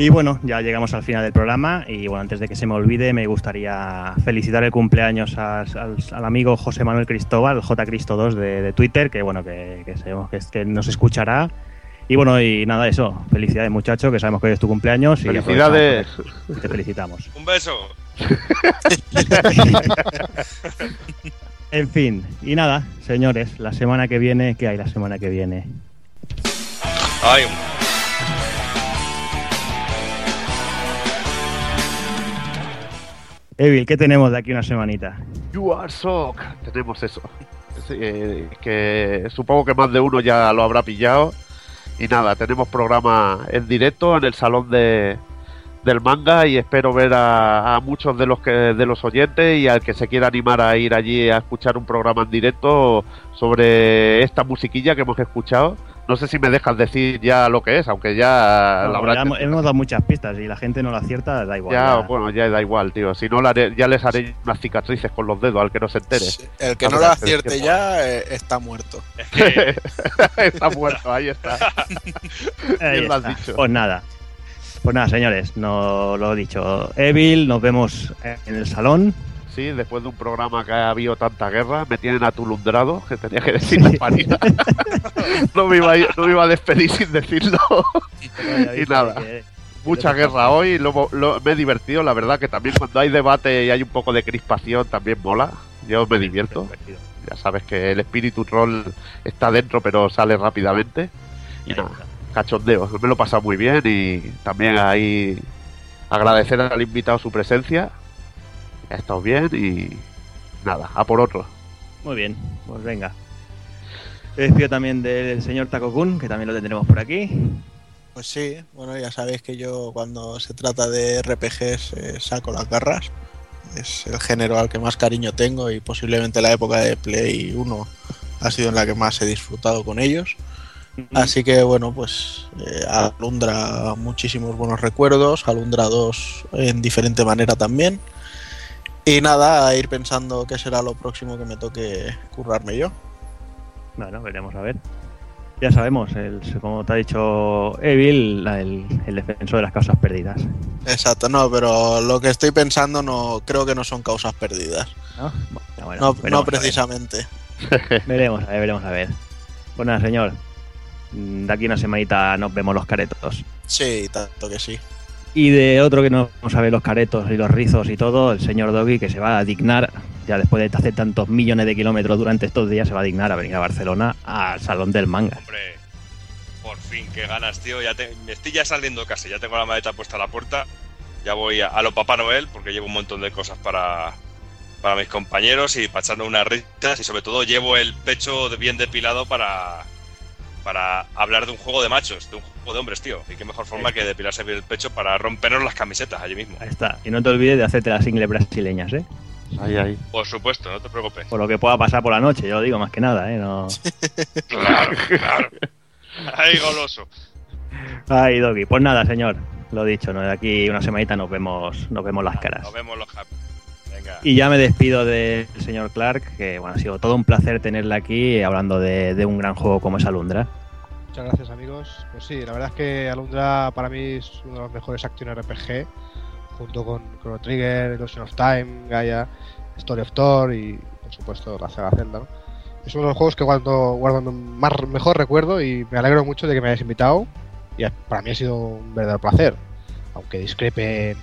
Y bueno, ya llegamos al final del programa y bueno, antes de que se me olvide, me gustaría felicitar el cumpleaños al, al- al amigo José Manuel Cristóbal, J Cristo 2 de, de Twitter, que bueno, que, que sabemos que, es- que nos escuchará. Y bueno, y nada, eso, felicidades muchacho, que sabemos que hoy es tu cumpleaños. Y Felicidades. y te felicitamos. Un beso. *laughs* En fin, y nada, señores, la semana que viene, ¿qué hay la semana que viene? Ay, Evil, ¿qué tenemos de aquí una semanita? You are Sock. Tenemos eso. Eh, que supongo que más de uno ya lo habrá pillado. Y nada, tenemos programa en directo en el salón de, del manga y espero ver a, a muchos de los que de los oyentes y al que se quiera animar a ir allí a escuchar un programa en directo sobre esta musiquilla que hemos escuchado. No sé si me dejas decir ya lo que es, aunque ya No, la habrá ya hemos, hemos dado muchas pistas y la gente no la acierta, da igual. ya, ya. bueno, ya da igual, tío. Si no, la haré- ya les haré unas cicatrices con los dedos al que no se entere. El que no lo que acierte ya eh, está muerto. es que *laughs* está muerto, ahí está. *laughs* Ahí lo has dicho. Pues nada. Pues nada, señores, no lo he dicho. Evil, nos vemos en el salón. Después de un programa que ha habido tanta guerra, me tienen atulundrado, que tenía que decir la parida. *laughs* no, me iba no me iba a despedir sin decirlo. y nada, mucha guerra hoy, lo- lo- me he divertido, la verdad que también cuando hay debate y hay un poco de crispación también mola. Yo me divierto. Ya sabes que el espíritu troll está dentro pero sale rápidamente. Y nada, cachondeo. Me lo he pasado muy bien y también ahí agradecer al invitado su presencia. Ha estado bien y nada, a por otro. Muy bien, pues venga. Despido también del señor Takokun, que también lo tendremos por aquí. Pues sí, bueno, ya sabéis que yo cuando se trata de RPGs eh, saco las garras. Es el género al que más cariño tengo y posiblemente la época de Play 1 ha sido en la que más he disfrutado con ellos. Así que bueno, pues eh, Alundra muchísimos buenos recuerdos, Alundra 2 en diferente manera también. Y nada, a ir pensando qué será lo próximo que me toque currarme yo. Bueno, veremos a ver. Ya sabemos, el, como te ha dicho Evil, el, el defensor de las causas perdidas. Exacto, no, pero lo que estoy pensando no creo que no son causas perdidas. ¿no? Bueno, bueno, no, veremos no a ver. precisamente. *laughs* *laughs* Veremos, a ver, veremos a ver. Pues nada, señor. De aquí a una semanita nos vemos los caretos. Sí, tanto que sí. Y de otro que no ver los caretos y los rizos y todo, el señor Doggy, que se va a dignar, ya después de hacer tantos millones de kilómetros durante estos días, se va a dignar a venir a Barcelona al Salón del Manga. Hombre, por fin, qué ganas, tío. Ya te- me estoy ya saliendo casi, ya tengo la maleta puesta a la puerta. Ya voy a, a lo Papá Noel, porque llevo un montón de cosas para, para mis compañeros y para echarnos unas risas. Y sobre todo llevo el pecho bien depilado para, para hablar de un juego de machos, de un juego de hombres, tío. Y qué mejor forma que depilarse bien el pecho para rompernos las camisetas allí mismo. Ahí está. Y no te olvides de hacerte las ingles brasileñas, ¿eh? Ahí, ahí. Por supuesto, no te preocupes. Por lo que pueda pasar por la noche, yo lo digo más que nada, ¿eh? No... *laughs* Claro, claro. Ay, goloso. Ay, Doggy. Pues nada, señor. Lo dicho, ¿no? de aquí una semanita nos vemos, nos vemos las caras. Nos vemos los happy. Venga. Y ya me despido del señor Clark, que bueno, ha sido todo un placer tenerla aquí hablando de, de un gran juego como es Alundra. Muchas gracias amigos. Pues sí, la verdad es que Alundra para mí es uno de los mejores action RPG, junto con Chrono Trigger, Illusion of Time, Gaia, Story of Thor y por supuesto la saga Zelda. ¿no? Es uno de los juegos que guardo, guardo más, mejor recuerdo y me alegro mucho de que me hayáis invitado. Y para mí ha sido un verdadero placer, aunque discrepe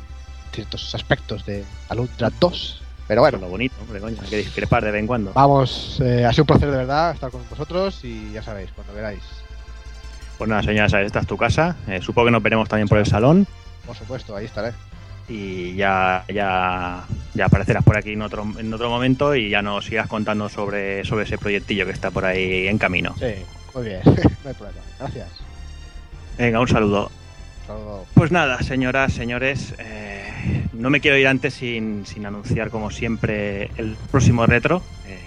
ciertos aspectos de Alundra 2. Pero bueno, Lo bonito, hombre, coño, hay que discrepar de vez en cuando. vamos, eh, ha sido un placer de verdad estar con vosotros y ya sabéis, cuando queráis. Pues nada, señora, sabes, esta es tu casa. Eh, supongo que nos veremos también por el salón. Por supuesto, ahí estaré. Y ya, ya, ya aparecerás por aquí en otro, en otro momento y ya nos sigas contando sobre, sobre ese proyectillo que está por ahí en camino. Sí, muy bien, *laughs* no hay problema. Gracias. Venga, un saludo. Pues nada, señoras, señores, eh, no me quiero ir antes sin, sin anunciar, como siempre, el próximo retro. Eh,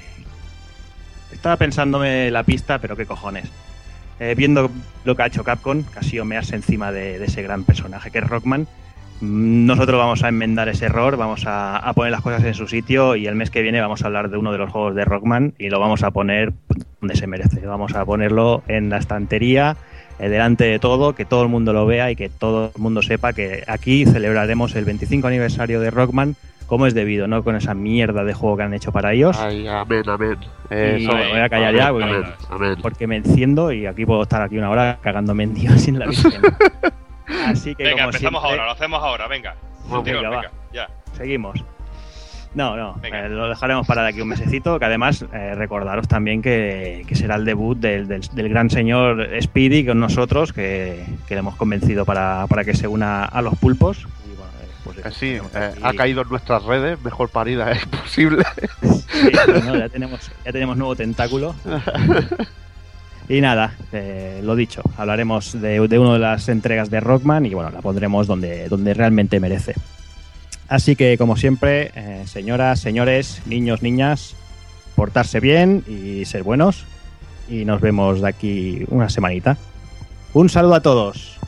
estaba pensándome la pista, pero qué cojones. Eh, viendo lo que ha hecho Capcom, que ha sido mearse encima de, de ese gran personaje que es Rockman, mm, nosotros vamos a enmendar ese error, vamos a, a poner las cosas en su sitio y el mes que viene vamos a hablar de uno de los juegos de Rockman y lo vamos a poner donde se merece. Vamos a ponerlo en la estantería delante de todo, que todo el mundo lo vea y que todo el mundo sepa que aquí celebraremos el 25 aniversario de Rockman como es debido, no con esa mierda de juego que han hecho para ellos, Ay, amén, amén. Y me voy a callar ya, porque- amén, amén. porque me enciendo y aquí puedo estar aquí una hora cagándome en Dios sin la *laughs* Virgen. Así que Venga, como empezamos siempre, ahora, lo hacemos ahora, venga. Ya. seguimos. No, no, eh, lo dejaremos para de aquí un mesecito, que además eh, recordaros también que, que será el debut del, del- del gran señor Speedy con nosotros, que, que le hemos convencido para, para que se una a los pulpos. Y bueno, eh, pues sí, eh, ha caído en nuestras redes, mejor parida es posible. Sí, no, ya, tenemos, ya tenemos nuevo tentáculo. *laughs* Y nada, eh, lo dicho, hablaremos de, de una de las entregas de Rockman y bueno, la pondremos donde, donde realmente merece. Así que, como siempre, eh, señoras, señores, niños, niñas, portarse bien y ser buenos. Y nos vemos de aquí una semanita. Un saludo a todos.